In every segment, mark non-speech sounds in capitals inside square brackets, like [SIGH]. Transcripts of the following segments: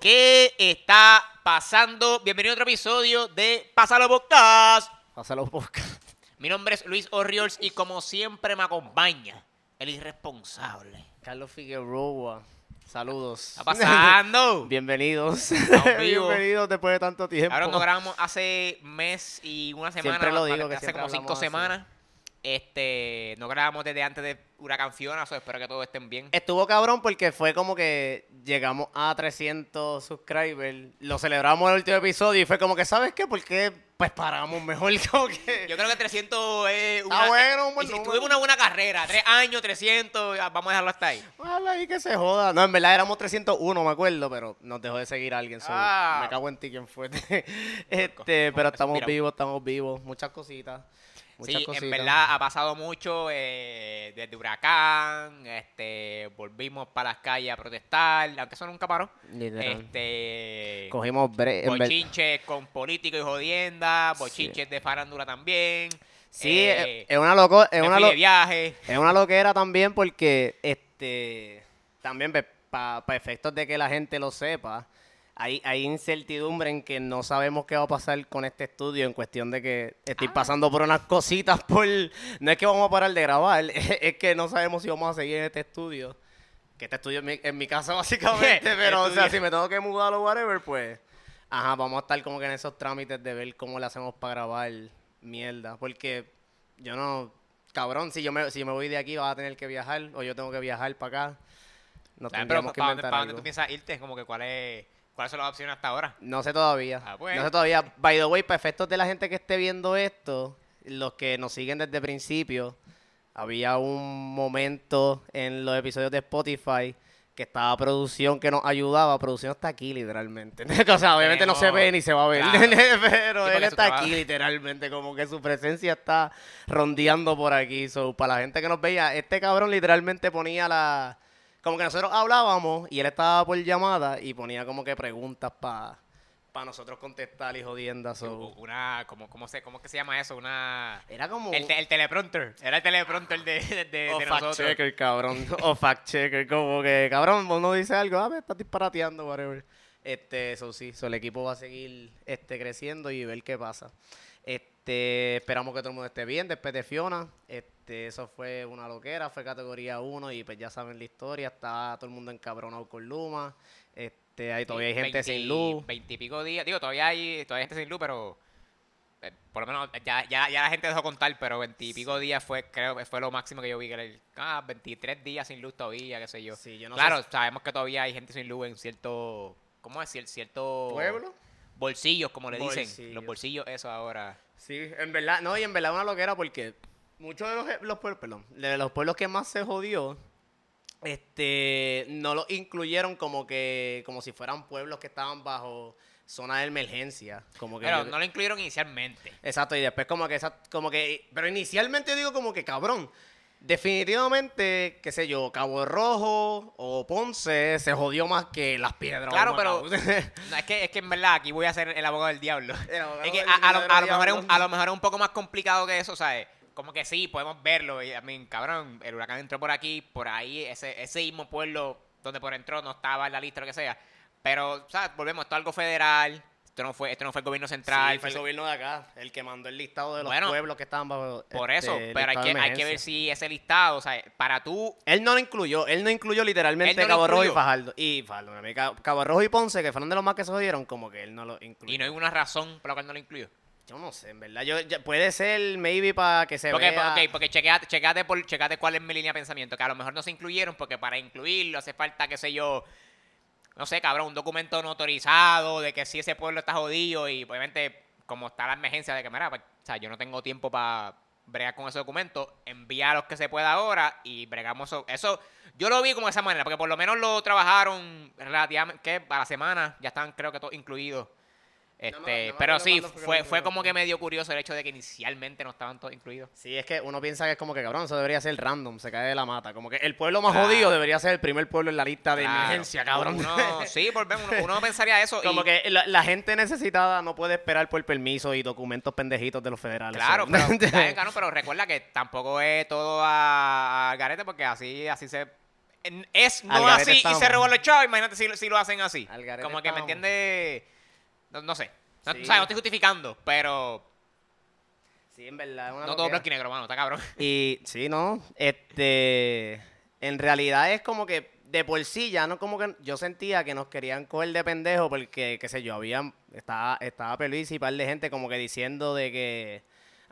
¿Qué está pasando? Bienvenido a otro episodio de Pásalo Podcast. Pásalo podcast. Mi nombre es Luis Orriols y como siempre me acompaña el irresponsable. Carlos Figueroa. Saludos. ¿Qué está pasando? [LAUGHS] Bienvenidos. Bienvenidos después de tanto tiempo. Ahora nos grabamos hace mes y una semana. Siempre lo digo, que hace como cinco semanas. Este, no grabamos desde antes de Huracán Fiona, so espero que todos estén bien. Estuvo cabrón porque fue como que llegamos a 300 subscribers, lo celebramos en el último episodio y fue como que, ¿sabes qué? ¿Por qué? Pues paramos mejor [LAUGHS] como que... Yo creo que 300 es Está bueno, un buen y si número. Tuvimos una buena carrera, tres años, 300, ya, vamos a dejarlo hasta ahí. Ojalá ahí que se joda. No, en verdad éramos 301, me acuerdo, pero nos dejó de seguir alguien. so, Ah. Me cago en ti, ¿quién fue? [LAUGHS] este, pero estamos Mira. vivos, estamos vivos. Muchas cositas. Muchas sí, cositas. en verdad ha pasado mucho eh, desde Huracán, este, volvimos para las calles a protestar, aunque eso nunca paró. Literal. Este, Cogimos bre- bochinches con políticos y jodiendas, bochinches de farándula también. Sí, eh, es- una loco, es una lo- viaje. es una loquera también porque este también para efectos de que la gente lo sepa, hay, hay incertidumbre en que no sabemos qué va a pasar con este estudio en cuestión de que estoy Ah. pasando por unas cositas por no es que vamos a parar de grabar, [LAUGHS] es que no sabemos si vamos a seguir en este estudio. Que este estudio es mi, en mi casa [LAUGHS] básicamente, pero o sea, si me tengo que mudar o whatever, pues ajá, vamos a estar como que en esos trámites de ver cómo le hacemos para grabar mierda, porque yo no cabrón, si yo me si yo me voy de aquí vas a tener que viajar o yo tengo que viajar para acá. Nos ¿Sabes? Pero que ¿para dónde, para dónde tú piensas irte? Como que cuál es, cuáles son las opciones hasta ahora. No sé todavía. Ah, pues. No sé todavía. By the way, para efectos de la gente que esté viendo esto, los que nos siguen desde el principio, había un momento en los episodios de Spotify que estaba producción que nos ayudaba. Producción está aquí, literalmente. [LAUGHS] o sea, obviamente no se ve ni se va a ver. claro. [LAUGHS] pero Sí, él está trabajo- aquí, literalmente. Como que su presencia está rondeando por aquí. So, para la gente que nos veía, este cabrón literalmente ponía la. Como que nosotros hablábamos y él estaba por llamada y ponía como que preguntas para nosotros contestar y jodiendas. so. Una, ¿cómo, cómo, se, ¿Cómo que se llama eso? Una... Era como. El, te- el teleprompter. Era el teleprompter de, de, de, o de fact nosotros. checker, cabrón. [LAUGHS] o fact checker, como que, cabrón, uno dice algo, ah, me estás disparateando, whatever. Este, eso sí, so, el equipo va a seguir este, creciendo y ver qué pasa. Este, esperamos que todo el mundo esté bien después de Fiona. Este, eso fue una loquera, fue categoría 1 y pues ya saben la historia, está todo el mundo encabronado con Luma. Este, ahí todavía hay gente 20 sin luz. Veintipico días. Digo, todavía hay, todavía hay gente sin luz, pero... eh, por lo menos ya, ya, ya la gente dejó contar, pero veintipico días fue, creo que fue lo máximo que yo vi. Que era el, ah, 23 días sin luz todavía, qué sé yo. Sí, yo no sé claro, si- sabemos que todavía hay gente sin luz en cierto... ¿Cómo decir? Cierto... ¿Pueblo? Bolsillos, como le dicen. Los bolsillos, eso ahora. Sí, en verdad, no, y en verdad una loquera porque muchos de los, los pueblos, perdón, de los pueblos que más se jodió, este, no los incluyeron como que, como si fueran pueblos que estaban bajo zona de emergencia, como que Pero yo- no lo incluyeron inicialmente. Exacto, y después como que esa, como que, pero inicialmente yo digo como que cabrón, definitivamente, qué sé yo, Cabo Rojo o Ponce se jodió más que las piedras. Claro, pero no, [LAUGHS] es, que, es que en verdad aquí voy a ser el abogado del diablo. El abogado es que del a, a lo, a lo verdadero mejor es un, diablo. a lo mejor es un poco más complicado que eso, ¿sabes? Como que sí, podemos verlo. Y, a mí, cabrón, el huracán entró por aquí, por ahí, ese, ese mismo pueblo donde por entró no estaba en la lista lo que sea. Pero, ¿sabes? Volvemos, esto es algo federal. Esto no fue, esto no fue el gobierno central. Sí, fue el gobierno de acá, el que mandó el listado de los Bueno, pueblos que estaban bajo. por este, eso, pero hay que, hay que ver si ese listado, o sea, para tú Él no lo incluyó, él no incluyó literalmente no Cabo Rojo y. Fajardo. Y Fajardo, Cabo Rojo y Ponce, que fueron de los más que se jodieron, como que él no lo incluyó. y no hay una razón por la cual no lo incluyó. Yo no sé, en verdad. Yo, puede ser, maybe, para que se Porque, vea... ok, porque chequeate, chequeate, por, chequate cuál es mi línea de pensamiento. Que a lo mejor no se incluyeron porque para incluirlo hace falta, qué sé yo, no sé, cabrón, un documento notarizado de que si ese pueblo está jodido y obviamente como está la emergencia de que, mira, pues, o sea, yo no tengo tiempo para bregar con ese documento, envía los que se pueda ahora y bregamos eso. Eso, yo lo vi como de esa manera, porque por lo menos lo trabajaron relativamente, que a la semana ya están creo que todos incluidos. Este, No no pero sí, fue fue, como que medio curioso el hecho de que inicialmente no estaban todos incluidos. Sí, es que uno piensa que es como que, cabrón, eso debería ser random, se cae de la mata. Como que el pueblo más Claro. jodido debería ser el primer pueblo en la lista de Claro. emergencia, cabrón. Uno, [LAUGHS] sí, volvemos, uno, uno pensaría eso. Como y- que la, la gente necesitada no puede esperar por permiso y documentos pendejitos de los federales. Claro, pero, [LAUGHS] claro, pero recuerda que tampoco es todo a, a garete porque así, así se es no así y se roban los chavos, imagínate si, lo- si lo hacen así. Como que me entiende. No, no sé. No, Sí. o sea, no estoy justificando, pero Sí, en verdad. una no todo blanco y negro, mano, está cabrón. Y sí, no. Este. En realidad es como que de por sí ya no como que yo sentía que nos querían coger de pendejo porque, qué sé yo, había. Estaba, estaba Peluís y par de gente como que diciendo de que.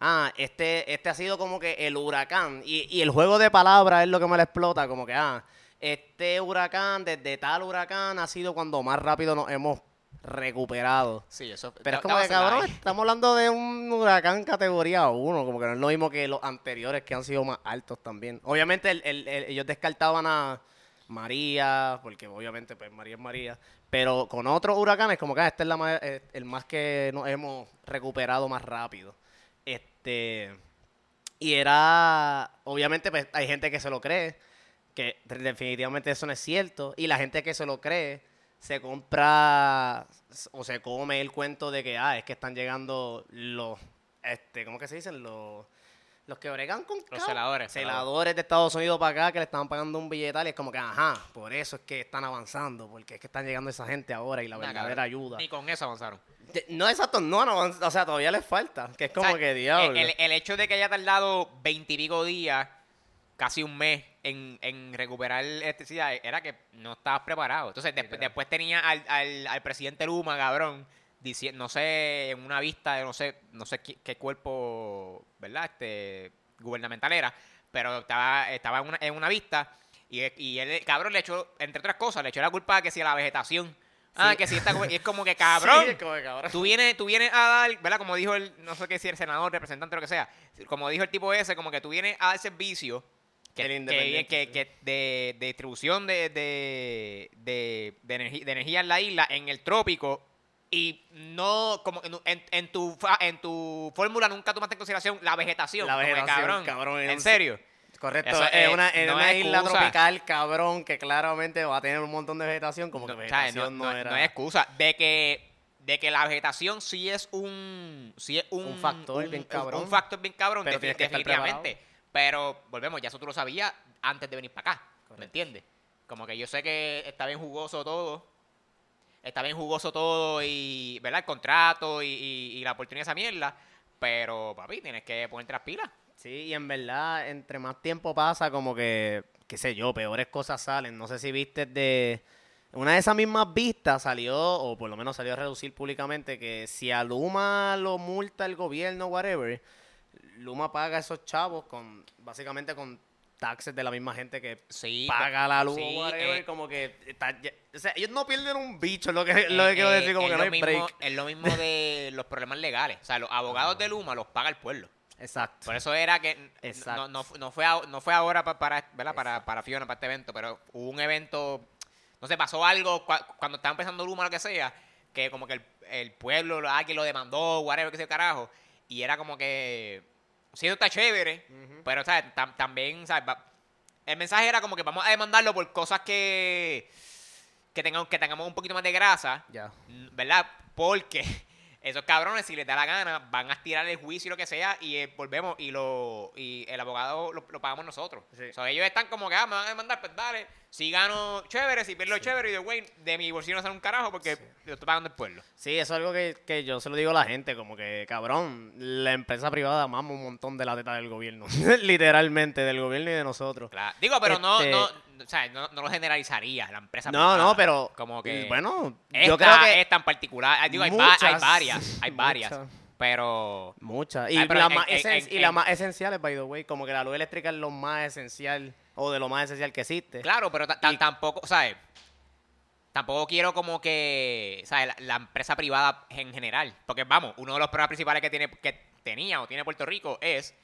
Ah, este, este ha sido como que el huracán. Y, y el juego de palabras es lo que me la explota. Como que, ah, este huracán, desde tal huracán, ha sido cuando más rápido nos hemos recuperado. Sí, eso. Pero es como que, cabrón, ahí. estamos hablando de un huracán categoría 1, como que no es lo mismo que los anteriores que han sido más altos también. Obviamente el- el- el- ellos descartaban a María, porque obviamente pues María es María, pero con otros huracanes como que ah, este es la ma- eh, el más que nos hemos recuperado más rápido. Este y era, obviamente pues hay gente que se lo cree, que definitivamente eso no es cierto, y la gente que se lo cree se compra o se come el cuento de que, ah, es que están llegando los, este, ¿cómo que se dicen? Los, los que bregan con Los celadores, celadores de Estados Unidos para acá que le estaban pagando un billetal y es como que, ajá, por eso es que están avanzando, porque es que están llegando esa gente ahora y la Nah, verdadera cabrón. ayuda. Ni con eso avanzaron. No, exacto, no, no, o sea, todavía les falta, que es como O sea, que diablo. El, el hecho de que haya tardado veintipico días, casi un mes, en, en recuperar electricidad, era que no estabas preparado. Entonces, desp- Literal. después tenía al, al, al presidente Luma, cabrón, diciendo, no sé, en una vista de no sé, no sé qué, qué cuerpo, ¿verdad? Este, gubernamental era, pero estaba, estaba en, una, en una vista y, y él, cabrón, le echó, entre otras cosas, le echó la culpa a que si a la vegetación. Ah, Sí. que si está, y es como que [LAUGHS] cabrón. Sí, es como que cabrón. Tú vienes, tú vienes a dar, ¿verdad? Como dijo el, no sé qué si el senador, representante, lo que sea. Como dijo el tipo ese, como que tú vienes a dar servicio que, El que, independiente, que- sí. que de, de distribución de, de, de, de energía, de energía en la isla, en el trópico, y no, como que en, en tu en tu fórmula nunca tomaste en consideración la vegetación. La como que, vegetación, cabrón. cabrón, es en un- serio. Correcto, Eso, es una, en no una es isla excusa. tropical, cabrón, que claramente va a tener un montón de vegetación, como que No, vegetación no, no, era... no hay excusa. De que, de que la vegetación sí es un, sí es un, Un factor bien cabrón. Un factor bien cabrón, Pero que definitivamente. Pero volvemos, ya eso tú lo sabías antes de venir para acá. ¿Me Correcto. entiendes? Como que yo sé que está bien jugoso todo. Está bien jugoso todo y, ¿verdad? El contrato y, y- y la oportunidad de esa mierda. Pero, papi, tienes que ponerte las pilas. Sí, y en verdad, entre más tiempo pasa, como que, qué sé yo, peores cosas salen. No sé si viste de... Una de esas mismas vistas salió, o por lo menos salió a reducir públicamente, que si a Luma lo multa el gobierno, whatever, Luma paga a esos chavos con, básicamente con taxes de la misma gente que Sí. paga la luz, sí, whatever, eh, como que... está ya- o sea, ellos no pierden un bicho, lo que, lo que Eh, quiero eh, decir, como es que no hay mismo- break. Es lo mismo de [LAUGHS] los problemas legales. O sea, los abogados de Luma los paga el pueblo. Exacto. Por eso era que no, no, no fue, a- no fue ahora pa- para, ¿verdad? para, para Fiona, para este evento, pero hubo un evento, no sé, pasó algo cua- cuando estaba empezando Luma, lo que sea, que como que el, el pueblo, lo- alguien lo demandó, whatever, que sea carajo, y era como que, sí, eso está chévere, pero, ¿sabes? Tam- también, ¿sabes? El mensaje era como que vamos a demandarlo por cosas que, que, tengan, que tengamos un poquito más de grasa. Mm, ¿verdad? Porque [LAUGHS] esos cabrones, si les da la gana, van a estirar el juicio y lo que sea, y eh, volvemos y lo y el abogado lo, lo pagamos nosotros. Sí. O sea, ellos están como que, ah, me van a demandar, pues dale. Si gano, chévere, si pierdo, chévere, y de güey, de mi bolsillo no sale un carajo porque lo estoy pagando el pueblo. Sí, eso es algo que, que yo se lo digo a la gente, como que, cabrón, la empresa privada mama un montón de la teta del gobierno, [LAUGHS] literalmente, del gobierno y de nosotros. Claro. Digo, pero no, Este- no, o sea, no, no lo generalizaría, la empresa No, privada. no, pero, Como que... bueno, esta, yo creo que esta en particular, ah, digo, hay, varias, hay [LAUGHS] varias, muchas. pero... muchas, y, Ay, pero las en- más en- esen- en- y las en- más esenciales, by the way, como que la luz eléctrica es lo más esencial, o de lo más esencial que existe. Claro, pero Y- tampoco, ¿sabes? Tampoco quiero como que, ¿sabes? La, la empresa privada en general. Porque, vamos, uno de los problemas principales que, tiene, que tenía o tiene Puerto Rico es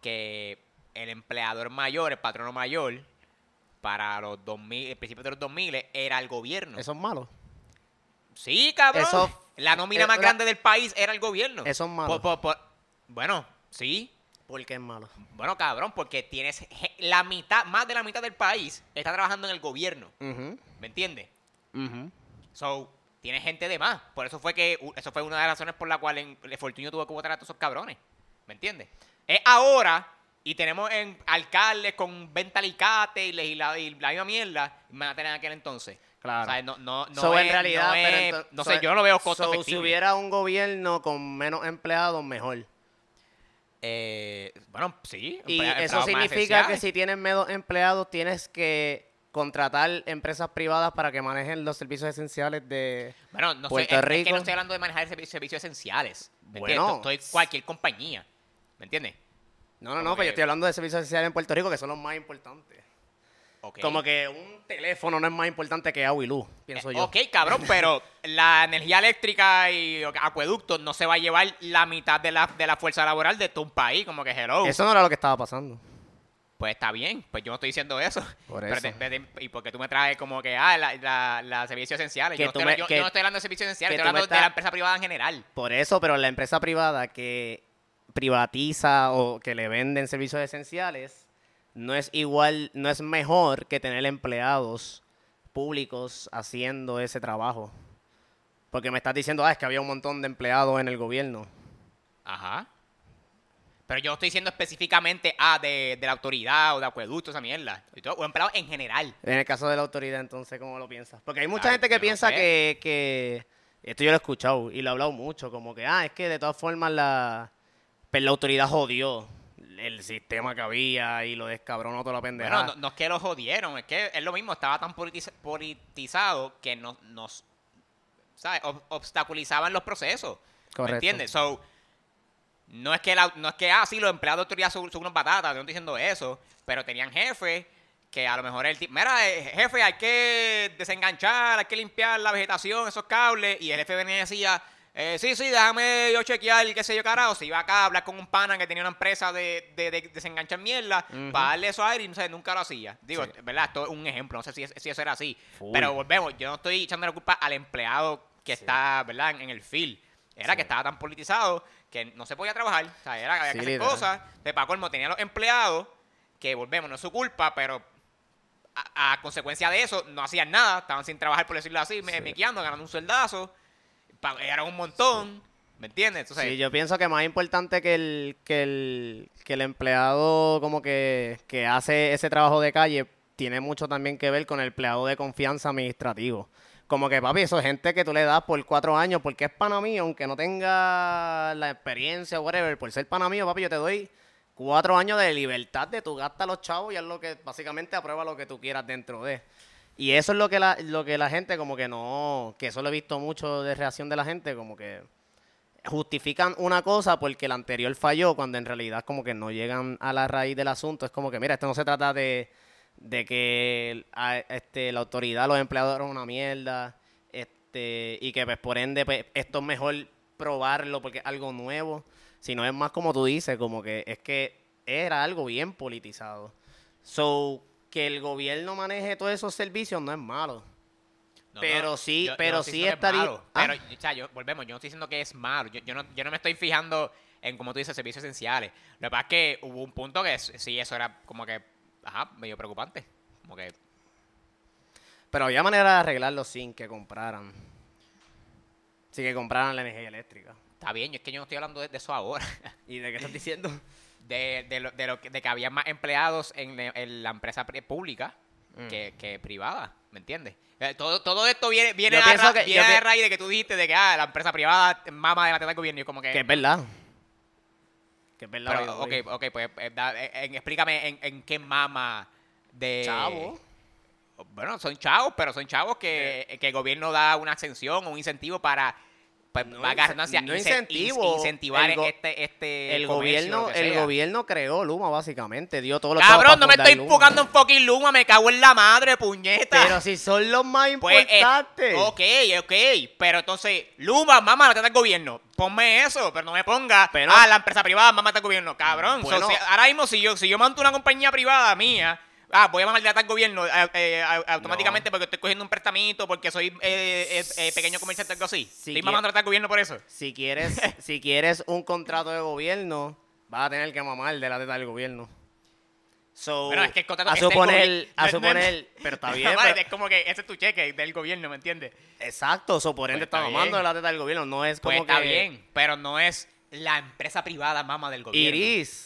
que el empleador mayor, el patrono mayor, para los 2000, el principio de los 2000 era el gobierno. Eso es malo. sí, cabrón. eso- la nómina eh, más la- grande del país era el gobierno. Eso es malo. Por- por- por- bueno, sí. ¿Por qué es malo? Bueno, cabrón, porque tienes la mitad, más de la mitad del país está trabajando en el gobierno. ¿Me entiendes? ujú. So, tiene gente de más. Por eso fue que eso fue una de las razones por la cual en, el Fortunio tuvo que votar a todos esos cabrones. ¿Me entiendes? Es ahora y tenemos en alcaldes con venta alicate y, legisla- y la misma mierda, y van a tener en aquel entonces. Claro. O sea, no, no, no So, es, en realidad, no, pero es- no so- sé, yo no lo veo costo so, efectivo. Si hubiera un gobierno con menos empleados, mejor. Eh, bueno, sí. Y eso significa que si tienes menos empleados, tienes que contratar empresas privadas para que manejen los servicios esenciales de... Bueno, no Puerto es- es, que no estoy hablando de manejar servicios, servicios esenciales. ¿me Bueno. Estoy cualquier compañía. ¿Me entiendes? No, no, Como no, pero que- yo estoy hablando de servicios esenciales en Puerto Rico, que son los más importantes. Como que un teléfono no es más importante que agua y luz, pienso Eh, yo. Ok, cabrón, pero la energía eléctrica y acueductos no se va a llevar la mitad de la, de la fuerza laboral de todo un país, como que hello. Eso no era lo que estaba pasando. Pues está bien, pues yo no estoy diciendo eso. Por Pero eso. te- te- y porque tú me traes como que, ah, la, la, la servicios esenciales. Yo no, estoy, me- yo- que- yo no estoy hablando de servicios esenciales, estoy hablando de la empresa privada en general. Por eso, pero la empresa privada que privatiza o que le venden servicios esenciales no es igual, no es mejor que tener empleados públicos haciendo ese trabajo. Porque me estás diciendo, ah, es que había un montón de empleados en el gobierno. Ajá. Pero yo no estoy diciendo específicamente, ah, de, de la autoridad o de acueducto, esa mierda. O empleados en general. En el caso de la autoridad, entonces, ¿cómo lo piensas? Porque hay mucha gente que no piensa sé. que, que... Esto yo lo he escuchado y lo he hablado mucho, como que, ah, es que de todas formas la, pues la autoridad jodió el sistema que había y lo descabronó toda la pendeja. Bueno, no, no es que lo jodieron, es que es lo mismo, estaba tan politiza- politizado que nos, nos ¿sabes? Ob- obstaculizaban los procesos. Correcto. ¿Me entiendes? So, no es que, la- no es que ah, sí, los empleados de autoridad son, son unos batatas, no estoy diciendo eso, pero tenían jefes que a lo mejor el tipo, mira, eh, jefe, hay que desenganchar, hay que limpiar la vegetación, esos cables, y el jefe venía y decía, eh, sí, sí, déjame yo chequear, qué sé yo, carajo, se iba acá a hablar con un pana que tenía una empresa de, de, de desenganchar mierda, Ujú. para darle eso aire y no sé, nunca lo hacía. Digo, Sí. ¿verdad? Esto es un ejemplo, no sé si, es- si eso era así. Pero volvemos, yo no estoy echando la culpa al empleado que Sí. está, ¿verdad? En, en el field. Era Sí. que estaba tan politizado que no se podía trabajar. O sea, era, había que hacer cosas. De para colmo tenía los empleados que, volvemos, no es su culpa, pero a, a consecuencia de eso no hacían nada. Estaban sin trabajar, por decirlo así, me, mequeando, ganando un sueldazo. Eran un montón. ¿Me entiendes? Sí, yo pienso que más importante que el, que el, que el empleado como que, que hace ese trabajo de calle tiene mucho también que ver con el empleado de confianza administrativo. Como que, papi, eso es gente que tú le das por cuatro años porque es pana mío, aunque no tenga la experiencia o whatever, por ser pana mío, papi, yo te doy cuatro años de libertad de tu gasta los chavos y es lo que básicamente aprueba lo que tú quieras dentro de. Y eso es lo que la, lo que la gente como que no, que eso lo he visto mucho de reacción de la gente, como que justifican una cosa porque la anterior falló, cuando en realidad como que no llegan a la raíz del asunto. Es como que, mira, esto no se trata de, de que este, la autoridad, los empleados eran una mierda, este, y que pues por ende pues, esto es mejor probarlo porque es algo nuevo, sino es más como tú dices, como que es que era algo bien politizado. So, que el gobierno maneje todos esos servicios no es malo. No, Pero no, sí- yo- yo pero no sí que es estaría- malo, Ah. Pero, o sea, yo, volvemos, yo no estoy diciendo que es malo. Yo, yo no, yo no me estoy fijando en, como tú dices, servicios esenciales. Lo que pasa es que hubo un punto que sí, eso era como que, ajá, medio preocupante. Como que, Pero había manera de arreglarlo sin que compraran. Sin que compraran la energía eléctrica. está bien, es que yo no estoy hablando de, de eso ahora. ¿Y de qué estás diciendo? [LAUGHS] De, de, lo, de, lo que, de que había más empleados en, la- en la empresa pública Mm. que, que privada, ¿me entiendes? Eh, Todo, todo esto viene, viene, a, ra- que- viene pi- raíz de que tú dijiste de que ah, la empresa privada mama de la teta del gobierno. Y como que, Que es verdad. Que es verdad. Pero, ok, pues eh, da- eh, eh, explícame en, en qué mama de... Chavo. Bueno, son chavos, pero son chavos que, que el gobierno da una o un incentivo para... Pues, No incentivo. in- incentivar El este, este El gobierno, que el gobierno creó Luma, básicamente. Dio todo lo Cabrón, no me estoy enfocando en fucking Luma, me cago en la madre, puñeta. Pero si son los más Pues, eh, importantes. ok, ok, pero entonces, Luma, mamá, la teta del gobierno. Ponme eso, pero no me ponga, Pero- ah, la empresa privada, mamá, el gobierno. Cabrón, so, Bueno. si- ahora mismo, si yo, si yo monto una compañía privada mía, ah, voy a mamar al gobierno eh, eh, a- automáticamente porque estoy cogiendo un prestamito, porque soy eh, eh, eh, pequeño comerciante o algo así. Si estoy quie- mamando al gobierno por eso. Si quieres, [LAUGHS] si quieres un contrato de gobierno, vas a tener que mamar de la teta del gobierno. So, Bueno, es que el contrato a suponer, a no- no- suponer, pero está [LAUGHS] bien. Pero- Es como que ese es tu cheque del gobierno, ¿me entiendes? exacto, so, por ende Pues está está mamando de la teta del gobierno, no es Pues como está que bien, pero no es la empresa privada mama del gobierno. Iris,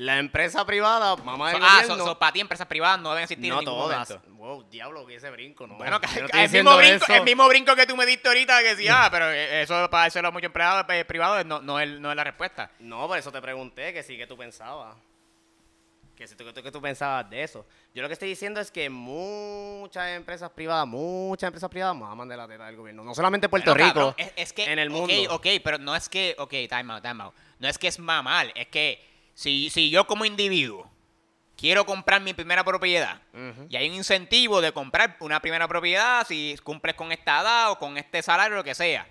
La empresa privada, mamá del So- ah, gobierno, so- so para ti empresas privadas no deben existir no en ningún todas. momento. Wow, diablo, que ese brinco, no. Bueno, no el, mismo brinco, eso. el mismo brinco que tú me diste ahorita que decía, ah, pero eso para eso a muchos empleados eh, privados no, no, es, no es la respuesta. No, por eso te pregunté que sí que tú pensabas. Que tú, que tú, que tú pensabas de eso. Yo lo que estoy diciendo es que muchas empresas privadas, muchas empresas privadas maman de la teta del gobierno. No solamente Puerto Bueno, Rico, cabrón, es, es que, en el mundo. Ok, ok, pero no es que, ok, time out, time out. No es que es mamar, es que si, si yo como individuo quiero comprar mi primera propiedad y hay un incentivo de comprar una primera propiedad si cumples con esta edad o con este salario, lo que sea.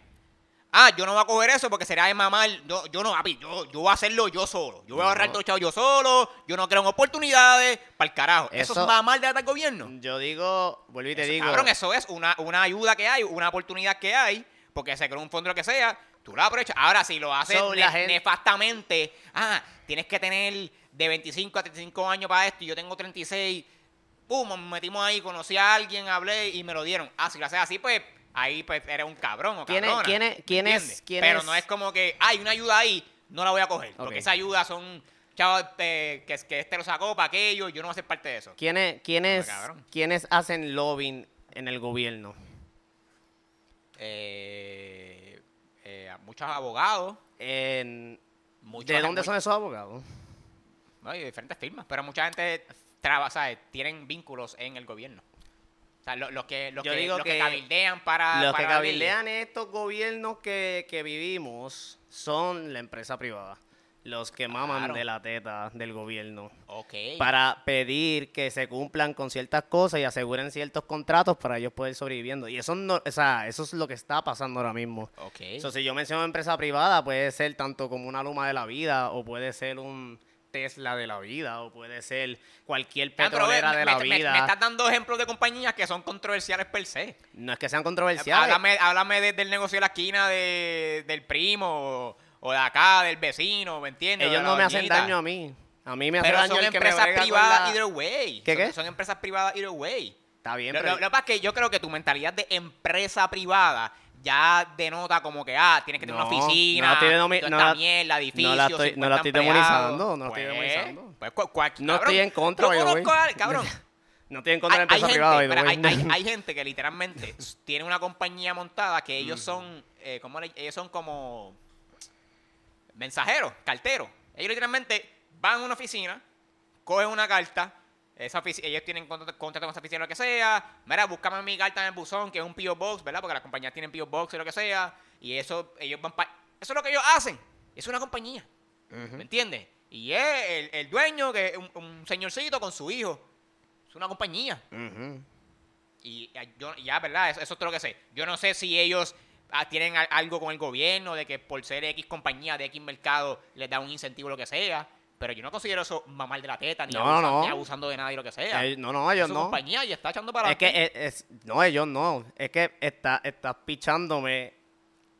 Ah, yo no voy a coger eso porque será de mamar. Yo, yo no, papi, yo, yo voy a hacerlo yo solo. Yo voy a ahorrar todo chavo yo solo. Yo no creo en oportunidades. Para el carajo. Eso, Eso- es mamar de del gobierno. Yo digo, vuelvo y te Eso, digo. Cabrón, eso es una, una ayuda que hay, una oportunidad que hay, porque se creó un fondo lo que sea, tú la aprovechas. Ahora, si lo haces So, ne- la gente- nefastamente, ah, tienes que tener de 25 a 35 años para esto y yo tengo 36, pum, nos metimos ahí, conocí a alguien, hablé y me lo dieron. Ah, si lo haces así, pues ahí pues eres un cabrón o ¿Quién es- cabrona. quién es- ¿me quién es- quién Pero es? no es como que hay una ayuda ahí, no la voy a coger, porque esa ayuda son chavos eh, que, que este lo sacó para aquello, yo no voy a ser parte de eso. ¿Quiénes, quiénes. ¿Quiénes hacen lobbying en el gobierno? eh, eh, muchos abogados, En- muchos- ¿De dónde son esos abogados? no, y de diferentes firmas, pero mucha gente traba, ¿sabes? tienen vínculos en el gobierno. O sea, lo- los que, los Yo que, digo los que que cabildean para. Los que para cabildean estos gobiernos que, que vivimos son la empresa privada. Los que maman Claro. de la teta del gobierno. Ok. Para pedir que se cumplan con ciertas cosas y aseguren ciertos contratos para ellos poder sobreviviendo. Y eso, no, o sea, eso es lo que está pasando ahora mismo. Ok. So, si yo menciono empresa privada, puede ser tanto como una Luma de la vida, o puede ser un Tesla de la vida, o puede ser cualquier Ah, petrolera me- de me- la me- vida. Me, estás dando ejemplos de compañías que son controversiales per se. No es que sean controversiales. Háblame, háblame de- del negocio de la esquina de- del primo o, de acá, del vecino, ¿me entiendes? Ellos no me hacen daño a mí. A mí me hace Pero daño son el que empresas privadas la- either way. ¿Qué, son, qué? son empresas privadas either way. Está bien, Lo, pero... lo- lo que pasa es que yo creo que tu mentalidad de empresa privada ya denota como que, ah, tienes que tener No, una oficina, no denomi- toda no esta la- mierda, edificio, no la estoy- no la 50 estoy demonizando, no la estoy Pues, demonizando. Pues, cual- cual- No cabrón, estoy en contra, yo cabrón. [LAUGHS] No estoy en contra de la Hay, hay empresa gente, privada. way. hay, hay- [LAUGHS] hay gente que literalmente tiene una compañía montada que ellos son, eh, ¿cómo le- ellos son como mensajeros, carteros. Ellos literalmente van a una oficina, cogen una carta, esa ellos tienen contrato, contrato con esa oficina lo que sea, mira, búscame mi carta en el buzón, que es un P.O. Box, ¿verdad? Porque las compañías tienen P.O. Box y lo que sea, y eso, ellos van pa- Eso es lo que ellos hacen, es una compañía. ¿Me entiendes? Y es el, el dueño, que es un, un señorcito con su hijo. Es una compañía. Y ya, yo, ya, ¿verdad? Eso, eso es todo lo que sé. Yo no sé si ellos tienen a- algo con el gobierno, de que por ser X compañía de X mercado les da un incentivo lo que sea. Pero yo no considero eso mamar de la teta, ni, No, abusa- no. ni abusando de nada y lo que sea. Eh, no, no, ellos es su no. compañía y está echando para Es que es, es- no, ellos no. Es que está, estás pichándome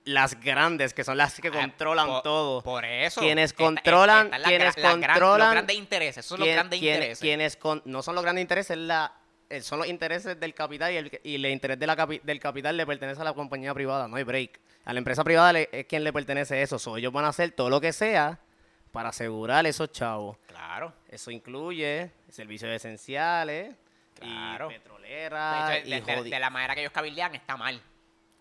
las grandes, que son las que Ah, controlan por- todo. Por eso. Quienes Está- controlan- está- está la quienes la gran- controlan- los grandes intereses. Esos son los grandes quien- intereses. quienes con- no son los grandes intereses, la, eh, son los intereses del capital y el, y el interés de la capi- del capital le pertenece a la compañía privada, no hay break. A la empresa privada le- es quien le pertenece eso. So, ellos van a hacer todo lo que sea para asegurar esos chavos. Claro. Eso incluye servicios esenciales, Claro. y petrolera, De, hecho, y de- de- jodi- de la manera que ellos cabildean está mal.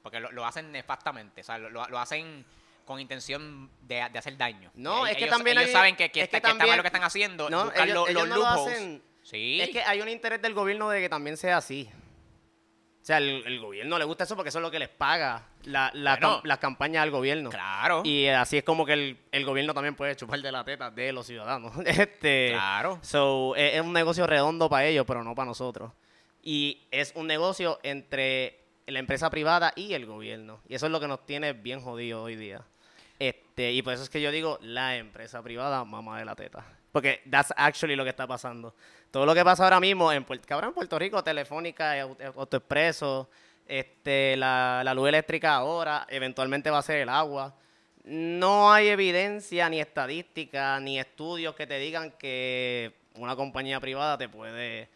Porque lo, lo hacen nefastamente. O sea, lo, lo- hacen con intención de, de hacer daño. No, es que ellos, también ellos hay- saben que, que, es que está, que está también- mal lo que están haciendo. No, buscar ellos- los, ellos los no lo hacen. Sí. Es que hay un interés del gobierno de que también sea así. O sea, el, el gobierno le gusta eso porque eso es lo que les paga la, la Bueno. cam- las campañas al gobierno. Claro. Y así es como que el, el gobierno también puede chupar de la teta de los ciudadanos. [LAUGHS] Este, Claro. So, es, es un negocio redondo para ellos, pero no para nosotros. Y es un negocio entre la empresa privada y el gobierno. Y eso es lo que nos tiene bien jodidos hoy día. Este, y por eso es que yo digo la empresa privada, mamá de la teta. Porque that's actually lo que está pasando. Todo lo que pasa ahora mismo en Puerto, cabrón, en Puerto Rico, Telefónica, Au- Autoexpreso, este, la, la luz eléctrica ahora, eventualmente va a ser el agua. No hay evidencia, ni estadística, ni estudios que te digan que una compañía privada te puede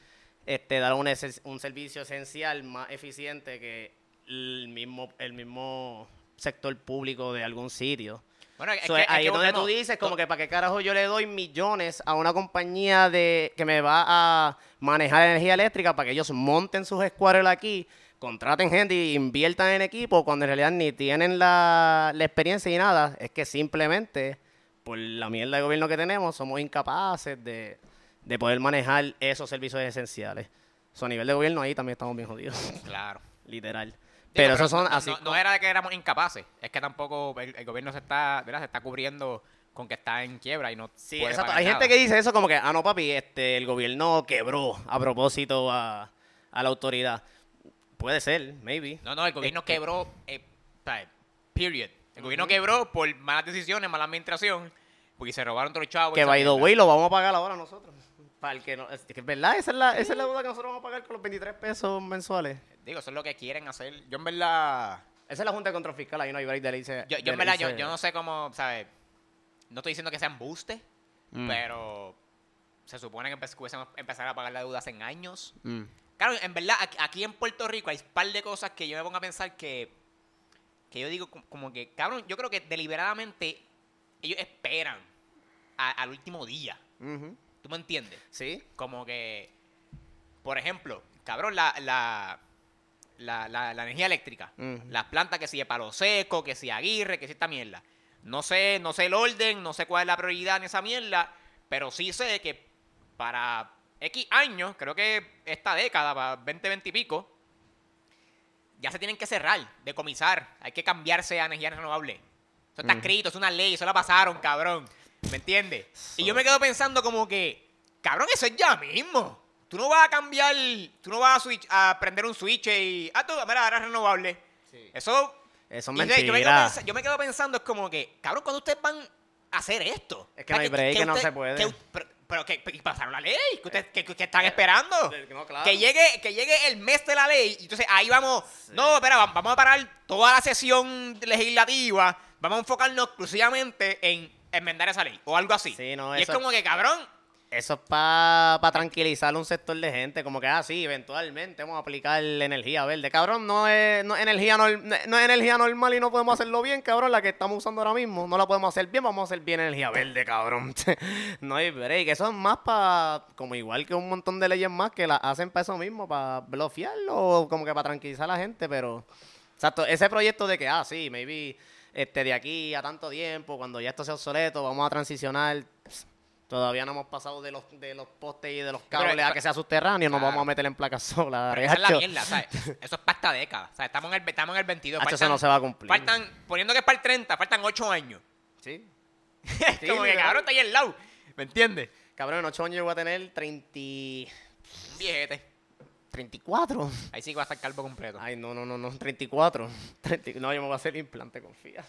este, dar un, un servicio esencial más eficiente que el mismo, el mismo sector público de algún sitio. Bueno, es So, que- es ahí que es donde tú dices, como que para qué carajo yo le doy millones a una compañía de que me va a manejar energía eléctrica para que ellos monten sus squares aquí, contraten gente y inviertan en equipo cuando en realidad ni tienen la, la experiencia y nada. Es que simplemente, por la mierda de gobierno que tenemos, somos incapaces de, de poder manejar esos servicios esenciales. So, a nivel de gobierno ahí también estamos bien jodidos, Claro. [LAUGHS] literal. Pero esos son así. No, no era de que éramos incapaces, es que tampoco el, el gobierno se está, ¿verdad? se está cubriendo con que está en quiebra y no Sí, puede exacto. pagar Hay gente que dice eso como que, ah, no, papi, este, el gobierno quebró a propósito a, a la autoridad. Puede ser, maybe. No, no, el gobierno Este- quebró, eh, o sea, period. El gobierno quebró por malas decisiones, mala administración, porque se robaron todos los chavos. Que by the way lo vamos a pagar ahora nosotros. Para el que no, es que verdad, esa es, la, esa es la deuda que nosotros vamos a pagar con los 23 pesos mensuales. Digo, eso es lo que quieren hacer. Yo en verdad... Esa es la Junta de Control Fiscal, ahí no hay break de irse- Yo, yo en verdad, yo, yo no sé cómo, ¿sabes? No estoy diciendo que sean buste, Mm. pero se supone que hubiésemos empezar a pagar la deuda hace años. Mm. Claro, en verdad, aquí- aquí en Puerto Rico hay un par de cosas que yo me pongo a pensar que, que yo digo como, que, cabrón, yo creo que deliberadamente ellos esperan a- al último día. Ujú. ¿Tú me entiendes? Sí. Como que, por ejemplo, cabrón, la, la, la, la- la energía eléctrica. Las plantas que si de palo seco, que si Aguirre, que si esta mierda. No sé, no sé el orden, no sé cuál es la prioridad en esa mierda, pero sí sé que para X años, creo que esta década, para 20, 20 y pico, ya se tienen que cerrar, decomisar. Hay que cambiarse a energía renovable. Eso está escrito, es una ley, eso la pasaron, cabrón. ¿Me entiendes? Y yo me quedo pensando como que, cabrón, eso es ya mismo. Tú no vas a cambiar, tú no vas a, switch, a prender un switch y, ah, tú, mira, ahora es renovable. Eso, Eso es yo, me quedo mentira. pensa- yo me quedo pensando, es como que, cabrón, cuando ustedes van a hacer esto? Es que no hay break, que no se puede. que- pero, pero que y pasaron la ley, que ustedes que, que están esperando. No, claro. Que llegue, que llegue el mes de la ley y entonces ahí vamos, no, espera, va- vamos a parar toda la sesión legislativa, vamos a enfocarnos exclusivamente en enmendar esa ley o algo así. Sí, no, y eso- es como que, cabrón, Eso es para tranquilizar a un sector de gente, como que, ah, sí, eventualmente vamos a aplicar la energía verde. Cabrón, no es, no energía nor- no es energía normal y no podemos hacerlo bien, cabrón, la que estamos usando ahora mismo. No la podemos hacer bien, vamos a hacer bien energía verde, cabrón. [LAUGHS] no hay break. Eso es más para, como igual que un montón de leyes más que la hacen para eso mismo, para bloquearlo, o como que para tranquilizar a la gente, pero... Exacto, ese proyecto de que, ah, sí, maybe este, de aquí a tanto tiempo, cuando ya esto sea obsoleto, vamos a transicionar. Todavía no hemos pasado de los, de los postes y de los Pero, cables a que sea subterráneo, nos vamos a meter en placas solas. esa es la mierda, ¿sabes? Eso es para esta década. O sea, estamos en el, estamos en el 22. Hacho, eso faltan- no se va a cumplir. Faltan, poniendo que es para el 30, faltan 8 años. Sí. Es [LAUGHS] Sí, como que, cabrón, está ahí al lado. ¿Me entiendes? Cabrón, en 8 años yo voy a tener 30... y- Un viejete. 34. Ahí sí que va a estar calvo completo. Ay, no, no, no, no, 34. 30 No, yo me voy a hacer implante, confía.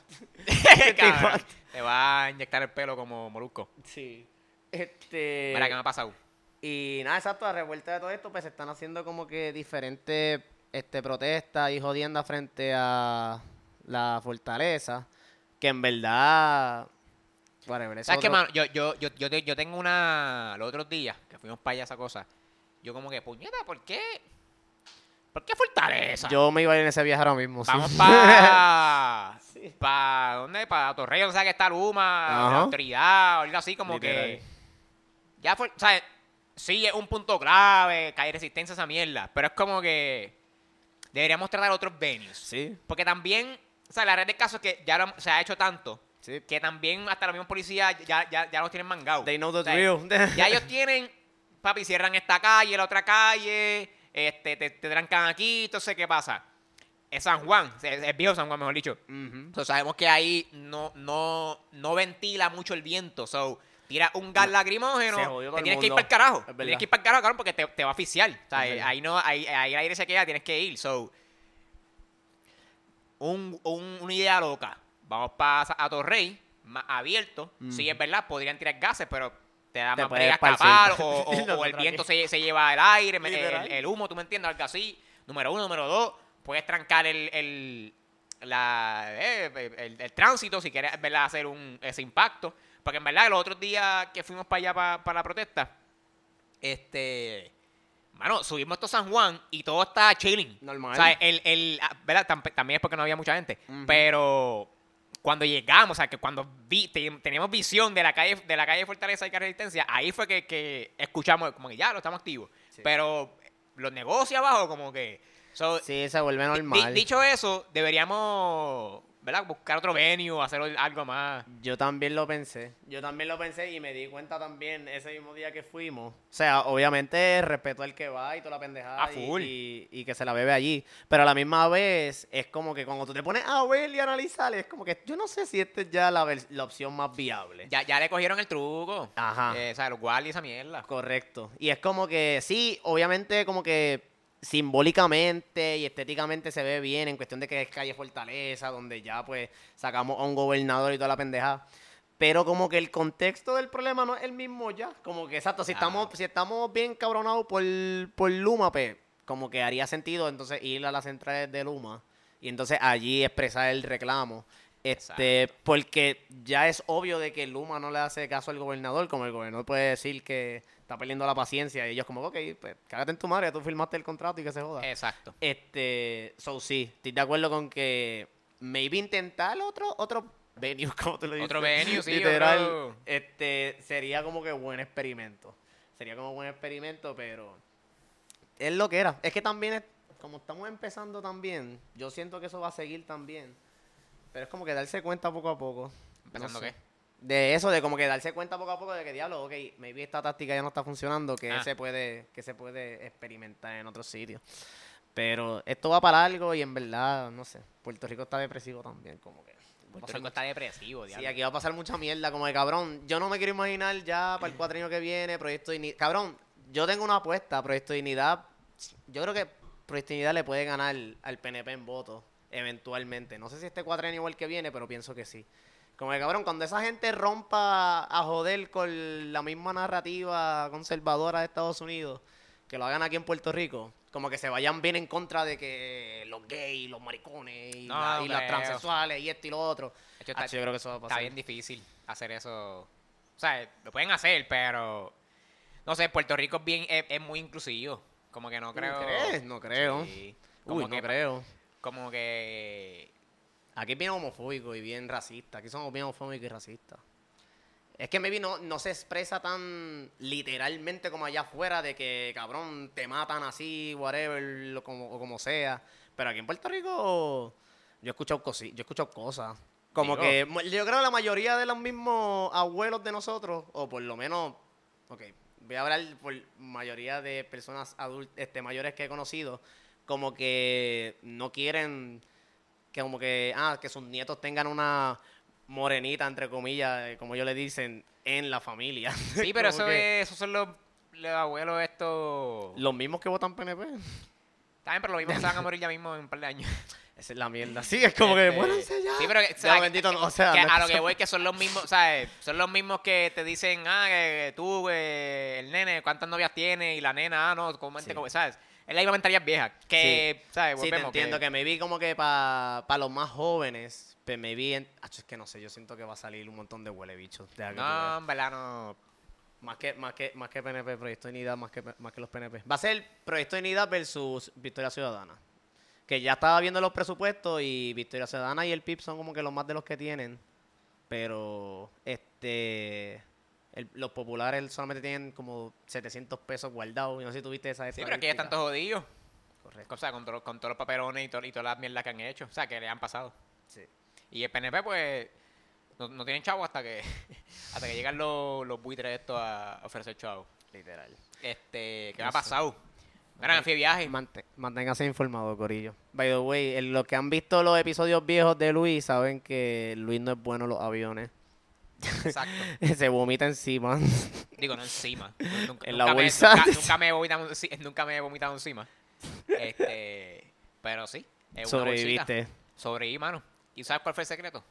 [LAUGHS] Cabrón, te va a inyectar el pelo como molusco. Sí. Este... Mira, ¿qué me ha pasado? Y nada, exacto, a revuelta de todo esto, pues se están haciendo como que diferentes este, protestas y jodiendas frente a la fortaleza, que en verdad... Eso ¿Sabes qué, otro- mano? Yo, yo, yo, yo, yo tengo una... Los otros días, que fuimos para allá esa cosa, yo como que, puñeta, ¿por qué? ¿Por qué Fortaleza? Yo me iba a ir en ese viaje ahora mismo. sí. Vamos para... [LAUGHS] Sí. ¿Para dónde? Para Torrey, donde sea que está Luma, la autoridad, o algo así como Literal. que... Ya fue, ¿sabes? Sí es un punto clave, que hay resistencia a esa mierda, pero es como que deberíamos tratar otros venues. Sí, Porque también, o sea, la red de casos es que ya lo- se ha hecho tanto sí. que también hasta los mismos policías ya, ya, ya los tienen mangados. They know the O sea, drill. Ya [LAUGHS] ellos tienen, papi, cierran esta calle, la otra calle, este, te, te trancan aquí, entonces, ¿qué pasa? Es San Juan, es, es viejo San Juan, mejor dicho. Entonces, sabemos que ahí no, no, no ventila mucho el viento, so, tira un gas lacrimógeno, te tienes que ir para el carajo. Tienes que ir para el carajo, cabrón, porque te, te va a asfixiar. O sea, ahí no, ahí, ahí el aire se queda, tienes que ir. So, un, un- una idea loca. Vamos para a Torrey, más abierto. Sí, es verdad, podrían tirar gases, pero te da Te más brega escapar o, [LAUGHS] o- o el viento se, se lleva el aire, el, el humo, tú me entiendes, algo así. Número uno, número dos, puedes trancar el, el, la, eh, el, tránsito si quieres ¿verdad? hacer un, ese impacto. Porque en verdad, los otros días que fuimos para allá para, para la protesta, este. Mano, subimos esto a San Juan y todo está chilling. Normal. O sea, el, el, ah, ¿verdad? Tam- También es porque no había mucha gente. Pero cuando llegamos, o sea, que cuando vi, te- teníamos visión de la calle de la calle Fortaleza y Resistencia, ahí fue que, que escuchamos como que ya lo estamos activos. Sí. Pero los negocios abajo como que so, Sí, se vuelve di- normal. dicho eso, deberíamos, ¿verdad? Buscar otro venue, hacer algo más. Yo también lo pensé. Yo también lo pensé y me di cuenta también ese mismo día que fuimos. O sea, obviamente respeto al que va y toda la pendejada. A y- full. Y, y que se la bebe allí. Pero a la misma vez es como que cuando tú te pones a ver y analizar, es como que yo no sé si esta es ya la, la opción más viable. Ya, ya le cogieron el truco. Ajá. Eh, o sea, los guardias y esa mierda. Correcto. Y es como que, sí, obviamente como que simbólicamente y estéticamente se ve bien en cuestión de que es calle Fortaleza, donde ya pues sacamos a un gobernador y toda la pendeja. Pero como que el contexto del problema no es el mismo ya. Como que, exacto, si, Claro. estamos, si estamos bien cabronados por, por Luma, pues como que haría sentido entonces ir a las centrales de Luma y entonces allí expresar el reclamo. Este, porque ya es obvio de que Luma no le hace caso al gobernador, como el gobernador puede decir que está perdiendo la paciencia y ellos como, ok, pues cágate en tu madre, tú firmaste el contrato y que se joda. Exacto. Este, so sí, estoy de acuerdo con que maybe intentar otro, otro venue, [LAUGHS] como tú lo dices. Otro venue, sí, Literal, otro- este, sería como que buen experimento. Sería como buen experimento, pero es lo que era. Es que también, es- como estamos empezando también, yo siento que eso va a seguir también. Pero es como que darse cuenta poco a poco. ¿Empezando No sé. qué? De eso, de como que darse cuenta poco a poco de que diablo, ok, maybe esta táctica ya no está funcionando, que Ah. se puede, que se puede experimentar en otros sitios. Pero esto va para algo y en verdad, no sé, Puerto Rico está depresivo también, como que. Puerto Rico está depresivo, Sí, diablo. aquí va a pasar mucha mierda, como de cabrón. Yo no me quiero imaginar ya para el cuatrienio que viene, Proyecto Dignidad. Cabrón, yo tengo una apuesta, Proyecto Dignidad. Yo creo que Proyecto Dignidad le puede ganar al PNP en votos, eventualmente. No sé si este cuatrienio o el que viene, pero pienso que sí. Como de cabrón, cuando esa gente rompa a joder con la misma narrativa conservadora de Estados Unidos, que lo hagan aquí en Puerto Rico, como que se vayan bien en contra de que los gays, los maricones y, No, la- y las transexuales y esto y lo otro. De hecho, está, Hacho, yo creo que eso va a pasar. está bien difícil hacer eso. O sea, lo pueden hacer, pero. No sé, Puerto Rico es, bien, es, es muy inclusivo. Como que no creo. ¿No crees? No creo. Sí. Uy, Como no que, creo. Como que. Aquí es bien homofóbico y bien racista. Aquí somos bien homofóbicos y racistas. Es que maybe no, no se expresa tan literalmente como allá afuera de que, cabrón, te matan así, whatever, lo como, o como sea. Pero aquí en Puerto Rico yo he escuchado, cosi- yo he escuchado cosas. Como Digo. que yo creo que la mayoría de los mismos abuelos de nosotros, o por lo menos, ok, voy a hablar por mayoría de personas adultas, este, mayores que he conocido, como que no quieren que como que, ah, que sus nietos tengan una morenita, entre comillas, eh, como ellos le dicen, en la familia. [LAUGHS] Sí, pero eso que es, esos son los, los abuelos estos. Los mismos que votan PNP. También, pero los mismos se van a morir ya mismo en un par de años. [LAUGHS] Esa es la mierda. Sí, es como que, Este, muéranse ya. Sí, pero o Ya, sea, que- bendito, no, o sea, que no es a lo que voy que son los mismos, ¿sabes? Son los mismos que te dicen, ah, que tú, eh, el nene, ¿cuántas novias tiene? Y la nena, ah, no, comente, Sí. ¿sabes? Es la misma mentalidad vieja. Que, ¿sabes? Sí, te entiendo que me vi como que para los más jóvenes, pues me vi en... Es que no sé, yo siento que va a salir un montón de huele bichos. No, en verdad no. Más que, más que, más que PNP, Proyecto de Unidad, más que, más que los PNP. Va a ser Proyecto de Unidad versus Victoria Ciudadana. Que ya estaba viendo los presupuestos y Victoria Ciudadana y el PIB son como que los más de los que tienen. Pero este el- los populares solamente tienen como 700 pesos guardados. Y no sé si tuviste esa Sí, pero aquí están todos jodidos. Correcto. O sea, con, con todos los papelones y, to- y todas las mierdas que han hecho. O sea, que le han pasado. Sí. Y el PNP, pues, no, no tienen chavo hasta que [LAUGHS] hasta que llegan los, los buitres estos a ofrecer chavo. Literal. Este, ¿qué No ha pasado? Mira, me fui de viaje. Mante- manténgase informado, Corillo. By the way, en los que han visto los episodios viejos de Luis saben que Luis no es bueno en los aviones. Exacto. [LAUGHS] Se vomita encima. Digo, no encima. [LAUGHS] Nunca, En la nunca me- bolsa. nunca, nunca me he [LAUGHS] vomitado, nunca me he vomitado encima. Este, pero sí. Es una. Sobreviviste. Sobreviví, mano. ¿Y sabes cuál fue el secreto?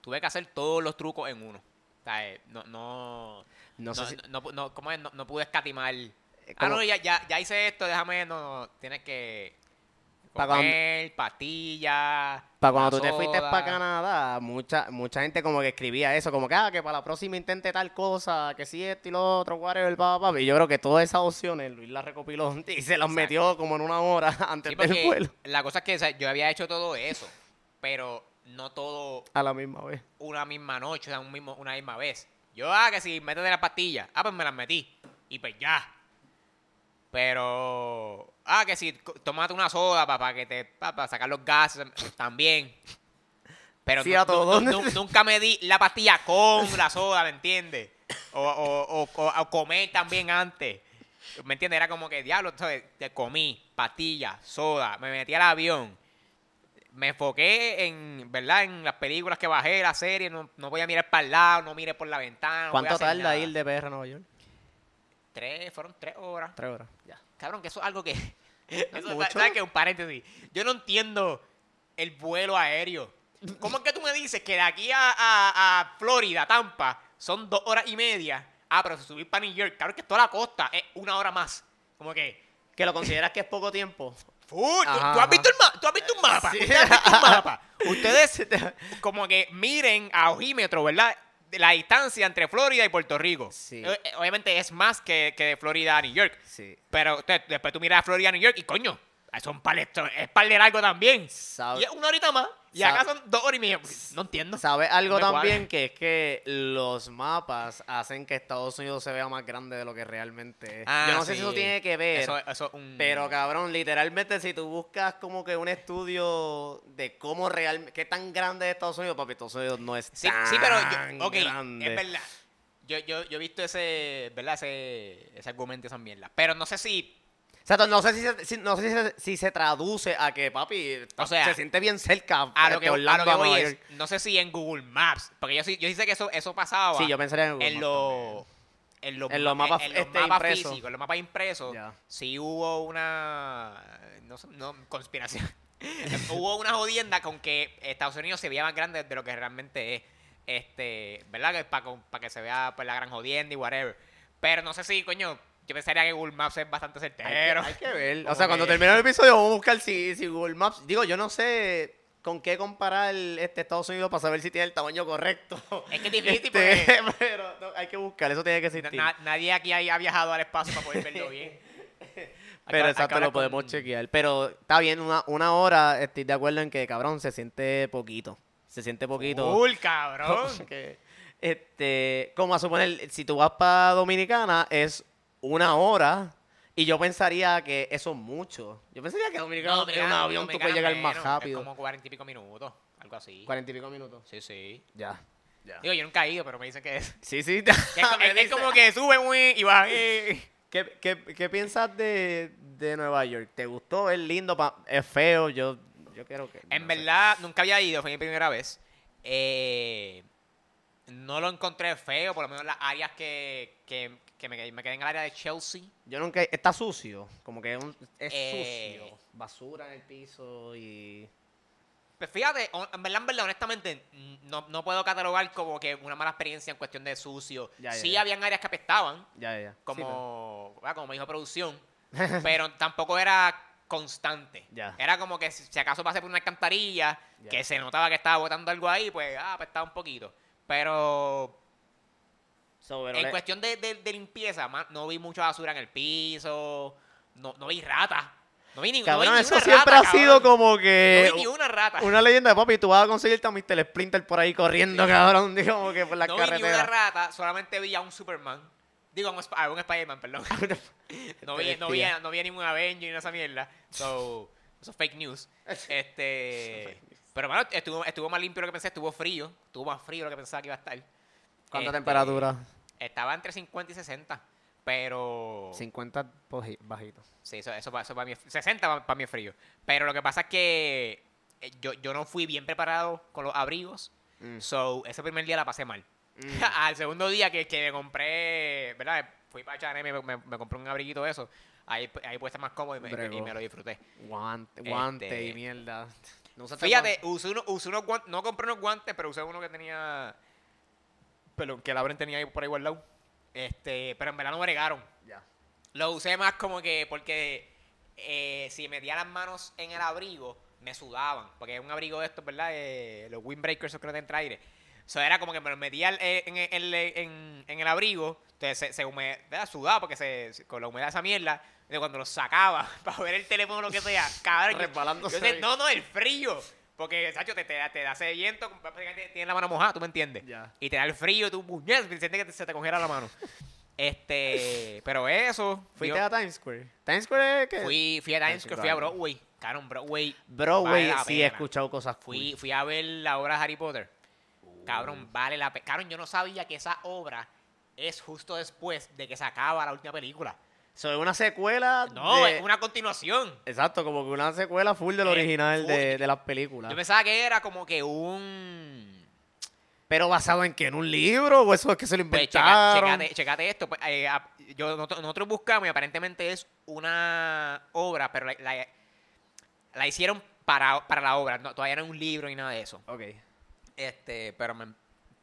Tuve que hacer todos los trucos en uno. O sea, eh, no, no, No sé si... no, no- no- ¿cómo es? No, no pude escatimar. Ah, no, ya, ya, ya hice esto, déjame, no, tienes que Pa' cuando- comer, pastillas. Para cuando tú te fuiste para Canadá, mucha mucha gente como que escribía eso, como que, ah, que para la próxima intente tal cosa, que si esto y lo otro, whatever, pa, pa, pa. Y yo creo que todas esas opciones Luis las recopiló [LAUGHS] y se las metió como en una hora [LAUGHS] antes Sí, del vuelo. La cosa es que o sea, yo había hecho todo eso, pero no todo A la misma vez. una misma noche, o sea, un mismo, una misma vez. Yo, ah, que si métete las pastillas, ah, pues me las metí. Y pues ya. Pero, ah, que si tómate una soda para que te, para sacar los gases, [SNIFFS] también. Pero Sí, a nunca me di la pastilla con la soda, ¿me entiendes? O, o, o- o- o comer también antes. ¿Me entiendes? Era como que, diablo, ¿sabes? te comí, pastilla, soda, me metí al avión. Me enfoqué en, ¿verdad? En las películas que bajé, la serie, no, no voy a mirar para el lado, no mire por la ventana. ¿Cuánto tarda ir de PR a Nueva York? Tres, fueron tres horas. Tres horas. Ya. Cabrón, que eso es algo que. [LAUGHS] eso, mucho. ¿Sabes qué? Un paréntesis. Yo no entiendo el vuelo aéreo. ¿Cómo es que tú me dices que de aquí a, a- a Florida, Tampa, son dos horas y media? Ah, pero si subir para New York, claro que toda la costa es una hora más. Como que. ¿Que lo consideras que es poco tiempo? Full, ¿tú, Ajá, tú has visto el ma- ¿Tú has visto un mapa? Sí. ¿Ustedes han visto un mapa? [LAUGHS] Ustedes como que miren a ojímetro, ¿verdad? La distancia entre Florida y Puerto Rico. Sí. Eh, Obviamente es más que, que de Florida a New York. Sí. Pero después tú miras a Florida, New York y coño, son palestros, es par de largo también. Sabe- Y es una horita más. Y Sabe- acá son dos horas y media. No entiendo. ¿Sabes algo No me cuadra. también? Que es que los mapas hacen que Estados Unidos se vea más grande de lo que realmente es. Ah, Yo no sé si eso tiene que ver. Eso, eso es un... Pero cabrón, literalmente si tú buscas como que un estudio de cómo realmente, qué tan grande es Estados Unidos, papi, Estados Unidos no es Sí, tan sí, pero yo, ok, grande. es verdad. Yo, yo, yo he visto ese, ¿verdad? Ese, ese argumento, esa mierda. Pero no sé si O sea, no sé si se, si- no sé si se, si se traduce a que, papi, O sea, se siente bien cerca a lo que, a lo Orlando que a voy Nueva es, York. no sé si en Google Maps, porque yo sí, yo sí sé que eso, eso pasaba Sí, yo pensaría en Google en Maps en los, En los ma- mapas, en los este, mapas impresos. físicos, en los mapas impresos, Ya. sí hubo una no, sé, no, conspiración. [LAUGHS] hubo una jodienda con que Estados Unidos se veía más grande de lo que realmente es. Este, ¿verdad? Que para que se vea pues la gran jodienda y whatever. Pero no sé si, coño, yo pensaría que Google Maps es bastante Hay que, certero. hay que ver. Como O sea, cuando termine el episodio vamos a buscar si, si Google Maps... Digo, yo no sé con qué comparar este Estados Unidos para saber si tiene el tamaño correcto. Es que es difícil Este, porque- [LAUGHS] pero no, hay que buscar, eso tiene que existir. na- nadie aquí ha, viajado al espacio para poder verlo bien. [LAUGHS] Hay Pero hay exacto, lo podemos con- chequear. Pero está bien, una, una hora, estoy de acuerdo en que, cabrón, se siente poquito. Se siente poquito. Full, cabrón. [LAUGHS] Este, como a suponer, si tú vas para Dominicana, es una hora. Y yo pensaría que eso es mucho. Yo pensaría que Dominicana No, en un avión tú puedes llegar más rápido. Es como cuarenta y pico minutos, algo así. Cuarenta y pico minutos. Sí, sí. Ya. Ya. Digo, yo nunca he ido, pero me dicen que es. Sí, sí. [LAUGHS] que es, [LAUGHS] es- es como que sube muy y baja. [LAUGHS] ¿Qué, qué, qué piensas de, de Nueva York? ¿Te gustó? ¿Es lindo? pa- ¿Es feo? Yo, yo quiero que... En no sé. verdad, nunca había ido, fue mi primera vez. Eh, no lo encontré feo, por lo menos las áreas que, que, que me, me quedé en el área de Chelsea. Yo nunca... Está sucio. Como que es, un- es Eh. sucio. Basura en el piso y... Pues fíjate, en verdad, en verdad, honestamente, no, no puedo catalogar como que una mala experiencia en cuestión de sucio. Ya, ya, sí ya. habían áreas que apestaban, Ya, ya. Sí, como, ¿verdad? como me dijo producción, [LAUGHS] pero tampoco era constante. Ya. Era como que si, si acaso pasé por una alcantarilla, que se notaba que estaba botando algo ahí, pues, ah, apestaba un poquito. Pero So, en le- cuestión de, de- de limpieza, no vi mucha basura en el piso, no, no vi rata. No vi ni, no vi Cabrón, ni eso una siempre rata, ha sido cabrón. como No que... vi ni una rata. Una leyenda de papi, tú vas a conseguirte a Mr. Splinter por ahí corriendo, cabrón, [LAUGHS] digo, como que por la no vi ni una rata, solamente vi a un Superman. Digo, a un, Sp- un Spider-Man, perdón. [LAUGHS] [LAUGHS] No vi, no, vi, no vi a ningún Avenger ni esa mierda. So, eso es fake news. Este. Pero bueno, estuvo, estuvo más limpio de lo que pensé, estuvo frío. Estuvo más frío de lo que pensaba que iba a estar. ¿Cuánta Este, temperatura? Estaba entre 50 y 60. Pero. 50 poji- bajito. Sí, eso, eso, eso para mí. es- 60 para mí es frío. Pero lo que pasa es que eh, yo, yo no fui bien preparado con los abrigos. Mm. So, ese primer día la pasé mal. Mm. [LAUGHS] Al segundo día que, que me compré, ¿verdad? Fui para H&M y me, me- me compré un abriguito de eso. Ahí, ahí puede estar más cómodo y me, Bregó. y me lo disfruté. Guante, guante Este- y mierda. [LAUGHS] No Fíjate, usé, uno, usé unos guantes, no compré unos guantes, pero usé uno que tenía, pero que la Bren tenía ahí por ahí guardado. Este, pero en verdad no me bregaron. Ya. Lo usé más como que porque eh, si metía las manos en el abrigo, me sudaban. Porque es un abrigo de estos, ¿verdad? Eh, los windbreakers que no te entra aire. Eso era como que me lo metía eh, en, en- en- en el abrigo, entonces se, se hume- ¿verdad? sudaba porque se, con la humedad de esa mierda, cuando lo sacaba [LAUGHS] para ver el teléfono o lo que sea, cabrón. yo- Resbalándose yo ahí. no, no, el frío. Porque, Sacho, te, te, da- te da ese viento, tienes la mano mojada, ¿tú me entiendes? Ya. Y te da el frío, tú puñet, sientes que te- se te congela la mano. [LAUGHS] Este, pero eso. ¿Fuiste yo a Times Square? ¿Times Square es que? fui, fui a Times Square, fui a. Broadway. Cabrón, Broadway. Broadway, vale sí he escuchado cosas Fui, cool. fui a ver la obra de Harry Potter. Cabrón, vale la pena. Cabrón, yo no sabía que esa obra es justo después de que se acaba la última película. So, es una secuela No, de- es una continuación. Exacto, como que una secuela full del Eh, original de, full. de las películas. Yo pensaba que era como que un... Pero basado en qué, en un libro o eso es que se lo Pues, inventaron. checate, checate esto. pues, eh, yo, nosotros, buscamos y aparentemente es una obra, pero la, la- la hicieron para, para la obra. No, todavía no es un libro ni nada de eso. Ok. Este, pero me-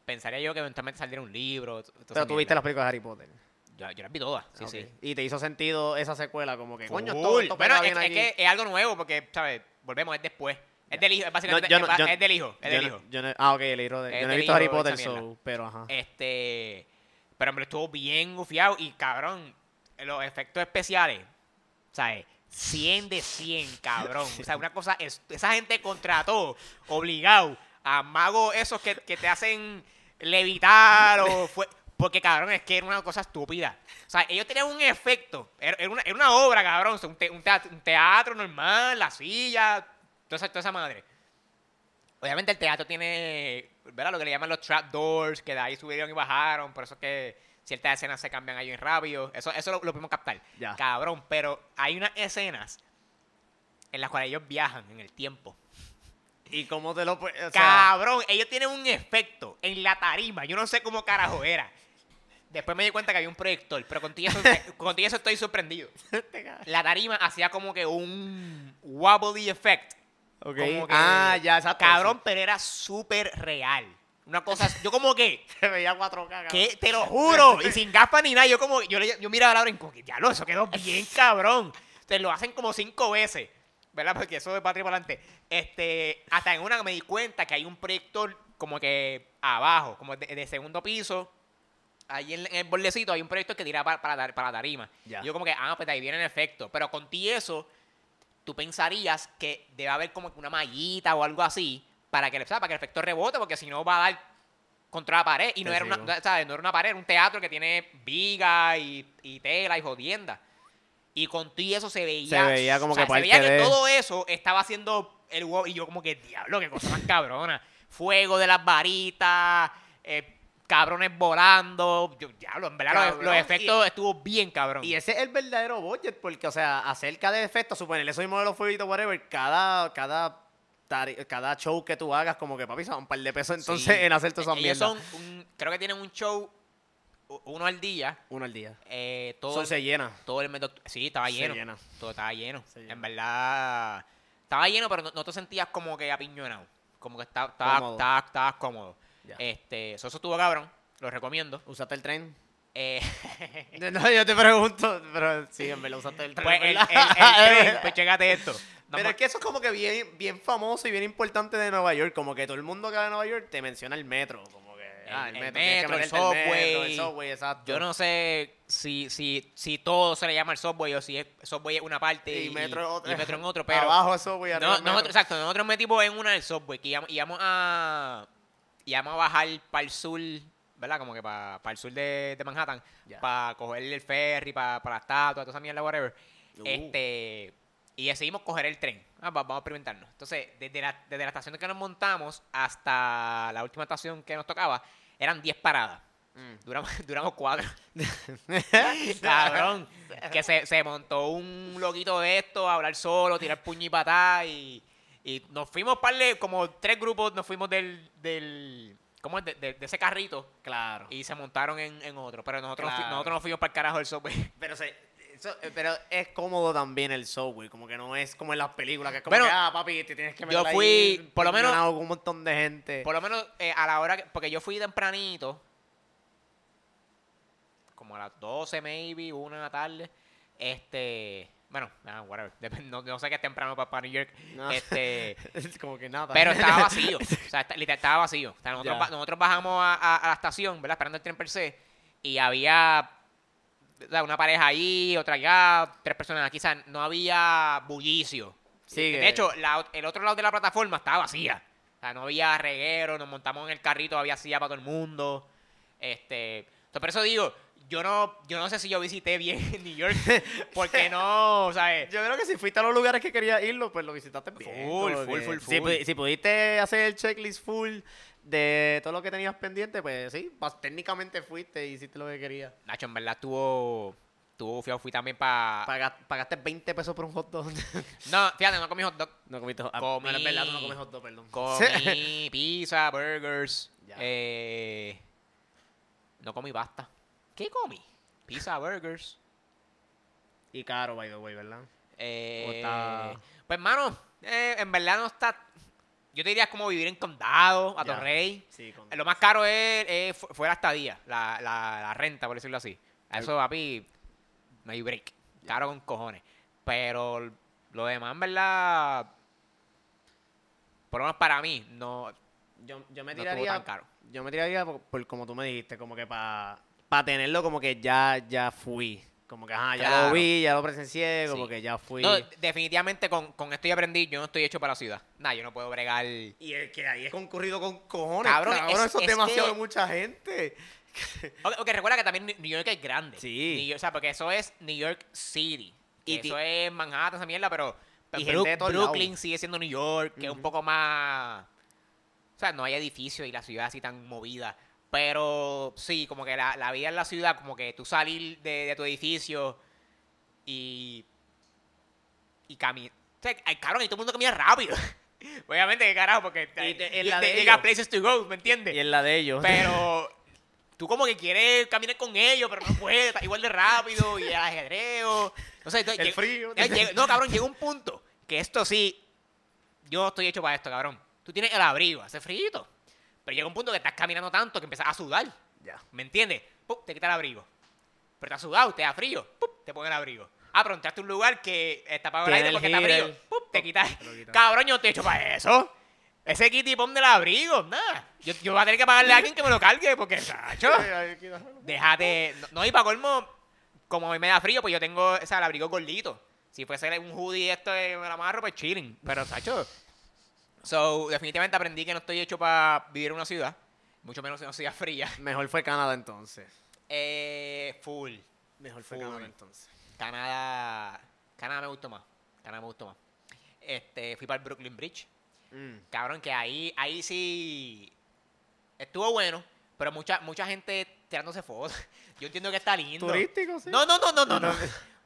pensaría yo que eventualmente saldría un libro. Pero tú viste mierda. las películas de Harry Potter. Yo, yo las vi todas, sí, Ok. sí. Y te hizo sentido esa secuela, como que, coño, esto, esto bueno, es, es que es algo nuevo porque, ¿sabes? Volvemos, es después. Es del hijo, No, básicamente yo no- es, yo- es del hijo, es del hijo. no- ah, ok, el libro de. Es Yo no he visto Harry hijo Potter, so, pero ajá. Este, pero lo estuvo bien gufiado y cabrón, los efectos especiales, ¿sabes? 100 de 100, cabrón. [LAUGHS] O sea, una cosa, es, esa gente contrató, obligado, a magos esos que, que te hacen levitar o fue... Porque, cabrón, es que era una cosa estúpida. O sea, ellos tenían un efecto. Era, era una, era una obra, cabrón. O sea, un, te- un teatro, un teatro normal, la silla, toda esa, toda esa madre. Obviamente el teatro tiene, ¿verdad? Lo que le llaman los trapdoors, que de ahí subieron y bajaron, por eso es que ciertas escenas se cambian ahí bien rápido. Eso, eso lo, lo podemos captar. Ya. Cabrón, pero hay unas escenas en las cuales ellos viajan en el tiempo. ¿Y cómo te lo puedes.? O sea, Cabrón, ellos tienen un efecto en la tarima. Yo no sé cómo carajo era. Después me di cuenta que había un proyector, pero contigo eso, eso [LAUGHS] estoy sorprendido. La tarima hacía como que un wobbly effect. ok. como que- Ah, ya, exacto. Cabrón, pero era súper real. Una cosa, yo como que, [LAUGHS] Se veía 4K, cabrón. que te lo juro, [LAUGHS] y sin gafas ni nada, yo como, yo, le- yo miraba a Laura y como que, diablo, eso quedó bien cabrón. Te lo hacen como cinco veces, ¿verdad? Porque eso de patria para adelante. Este, hasta en una me di cuenta que hay un proyector como que abajo, como de, de segundo piso, ahí en, en el bordecito hay un proyector que tira para, para, para la tarima. Yo como que, ah, pues ahí viene el efecto. Pero con ti eso, tú pensarías que debe haber como una mallita o algo así para que, para que el efecto rebote, porque si no va a dar contra la pared. Y no Te era, una. ¿sabes? no era una pared, era un teatro que tiene viga y, y tela y jodienda. Y con ti eso se veía. Se veía como o sea, que se veía que de- todo eso estaba haciendo el huevo. Y yo, como que, diablo, qué cosa más cabrona. Fuego de las varitas, eh, cabrones volando. Yo, diablo, en verdad, los- Cabrón, los, y- efectos estuvo bien cabrón. Y ese es el verdadero budget, porque, o sea, acerca de efectos, suponerle eso mismo de los fueguitos, whatever, cada, cada, cada show que tú hagas, como que papi, son un par de pesos entonces Sí. en hacer todas esas Ellos mierdas. son, un- creo que tienen un show, uno al día. Uno al día. Eh, todo, el, se llena. todo el mes de Sí, estaba Se lleno. llena. Todo estaba lleno. Llena. En verdad, estaba lleno, pero no, no te sentías como que apiñonado. Como que estaba, estaba, Cómodo. estaba, estabas cómodo. Ya. Este, eso, eso estuvo cabrón. Lo recomiendo. ¿Usaste el tren? Eh, [LAUGHS] No, yo te pregunto, pero sí, en verdad usaste el tren. pues el, el, ¿verdad? el tren, [LAUGHS] pues chécate esto. Pero es que eso es como que bien, bien famoso y bien importante de Nueva York. Como que todo el mundo que va a Nueva York te menciona el metro. Como que, ah, el, el metro, tienes que metro, el al metro, subway. el subway, exacto. Yo no sé si, si, si todo se le llama el subway o si es, subway es una parte Y y, metro es otra. y metro en otro, pero [LAUGHS] Abajo el subway, arriba no, metro. nosotros, exacto, nosotros metimos en una del subway que íbamos, íbamos a íbamos a bajar para el sur, ¿verdad? Como que para el sur de, de Manhattan, para coger el ferry, para la estatua, toda esa mierda, whatever. Uh. Este y decidimos coger el tren. Ah, va- vamos a experimentarnos. Entonces, desde la, desde la estación que nos montamos hasta la última estación que nos tocaba, eran 10 paradas. Mm. Duramos, [LAUGHS] duramos cuatro. [LAUGHS] Cabrón. [LAUGHS] Que se, se montó un loquito de esto a hablar solo, tirar puño y patá y, y nos fuimos parle, como tres grupos nos fuimos del, del ¿cómo es? De, de- de ese carrito Claro. y se montaron en, en otro. Pero nosotros, Claro. nosotros nos fuimos para el carajo del subway. [LAUGHS] Pero, se- eso- eh, pero es cómodo también el subway, como que no es como en las películas, que es como Bueno, que, ah, papi, te tienes que meter yo ahí fui, por lo menos- con un montón de gente. Por lo menos eh, a la hora que, porque yo fui tempranito, como a las 12 maybe, una de la tarde. Este, bueno, ah, whatever. [LAUGHS] No, no sé qué es temprano para, para New York. No. Este, [LAUGHS] es como que nada. Pero estaba [LAUGHS] vacío. O sea, literal, estaba vacío. O sea, nosotros, bajamos a, a- a la estación, ¿verdad? Esperando el tren per se. Y había una pareja ahí, otra allá, tres personas aquí. O sea, no había bullicio. Sí, de que- hecho, la el otro lado de la plataforma estaba vacía. O sea, no había reguero, nos montamos en el carrito, había silla para todo el mundo. Este, entonces, por eso digo, yo no, yo no sé si yo visité bien [LAUGHS] New York, [LAUGHS] porque no, ¿sabes? Yo creo que si fuiste a los lugares que querías irlo, pues lo visitaste bien. Full, full, full, Si, full. si pudiste hacer el checklist full de todo lo que tenías pendiente, pues sí, pas- técnicamente fuiste y hiciste lo que querías. Nacho, en verdad estuvo, estuvo fui, fui también para... Paga- pagaste 20 pesos por un hot dog. [LAUGHS] No, fíjate, no comí hot dog. no comiste hot Comí- Bueno, es verdad, tú no comes hot dog, perdón. Comí pizza, burgers. Ya. Eh, no comí pasta. ¿Qué comí? Pizza, burgers. y caro, by the way, ¿verdad? Eh, está- Pues, mano, eh, en verdad no está. Yo te diría como vivir en condado, a Ya. Torrey. Sí, con... Lo más caro es, es fu- fue la estadía, la, la, la renta, por decirlo así. A Eso, papi, no hay break. Caro con cojones. Pero lo demás, en verdad, por lo menos para mí, no, Yo, yo me no estuvo tiraría tan caro. Yo me tiraría por, por como tú me dijiste, como que para tenerlo como que ya, ya fui. Como que, ajá, ya Claro. lo vi, ya lo presencié, como Sí. que ya fui. No, definitivamente con, con esto y aprendí, yo no estoy hecho para la ciudad. Nah, yo no puedo bregar. Y es que ahí es concurrido con cojones. Cabrón, Cabrón, es- eso es, es demasiado que- de mucha gente. [LAUGHS] Ok, ok, recuerda que también New York es grande. Sí. New York- o sea, porque eso es New York City. Y Y ti- eso es Manhattan, esa mierda, pero Y Brook- de todos Brooklyn sigue siendo New York, que es un poco más... O sea, no hay edificios y la ciudad así tan movida. Pero sí, como que la, la vida en la ciudad, como que tú salir de, de tu edificio y... Y caminar... O sea, ay, cabrón, y todo el mundo camina rápido. [LAUGHS] Obviamente, ¿qué carajo? Porque Y te- en la de places to go, ¿me entiendes? Y en la de ellos. Pero [LAUGHS] tú como que quieres caminar con ellos, pero no puedes, igual de rápido y el ajedreo. No sé, entonces El frío. no, cabrón, llega un punto que esto sí, yo estoy hecho para esto, cabrón. Tú tienes el abrigo, hace frío. Pero llega un punto que estás caminando tanto que empiezas a sudar. Ya. ¿Me entiendes? Te quita el abrigo. Pero te has sudado, te da frío. Te pone el abrigo. Ah, pero entraste a un lugar que está apagado el aire porque está frío. Te quitas. Te lo quita. Cabrón, yo estoy hecho para eso. Ese kitty pon del abrigo, nada. Yo, yo voy a tener que pagarle a alguien que me lo cargue porque, Sacho, déjate. No, no, y para colmo, como a mí me da frío, pues yo tengo o sea, el abrigo gordito. Si fuese un hoodie esto de me la amarro, pues chilling. Pero, Sacho. So, definitivamente aprendí que no estoy hecho para vivir en una ciudad. Mucho menos en una ciudad fría. [LAUGHS] Mejor fue Canadá entonces. Eh, full. Mejor fue Full. Canadá entonces. Canadá. Canadá me gustó más. Canadá me gustó más. Este, fui para el Brooklyn Bridge. Mm. Cabrón, que ahí, ahí sí estuvo bueno, pero mucha, mucha gente tirándose fotos. [LAUGHS] Yo entiendo que está lindo. Turístico, sí. No, no, no, no, no, no.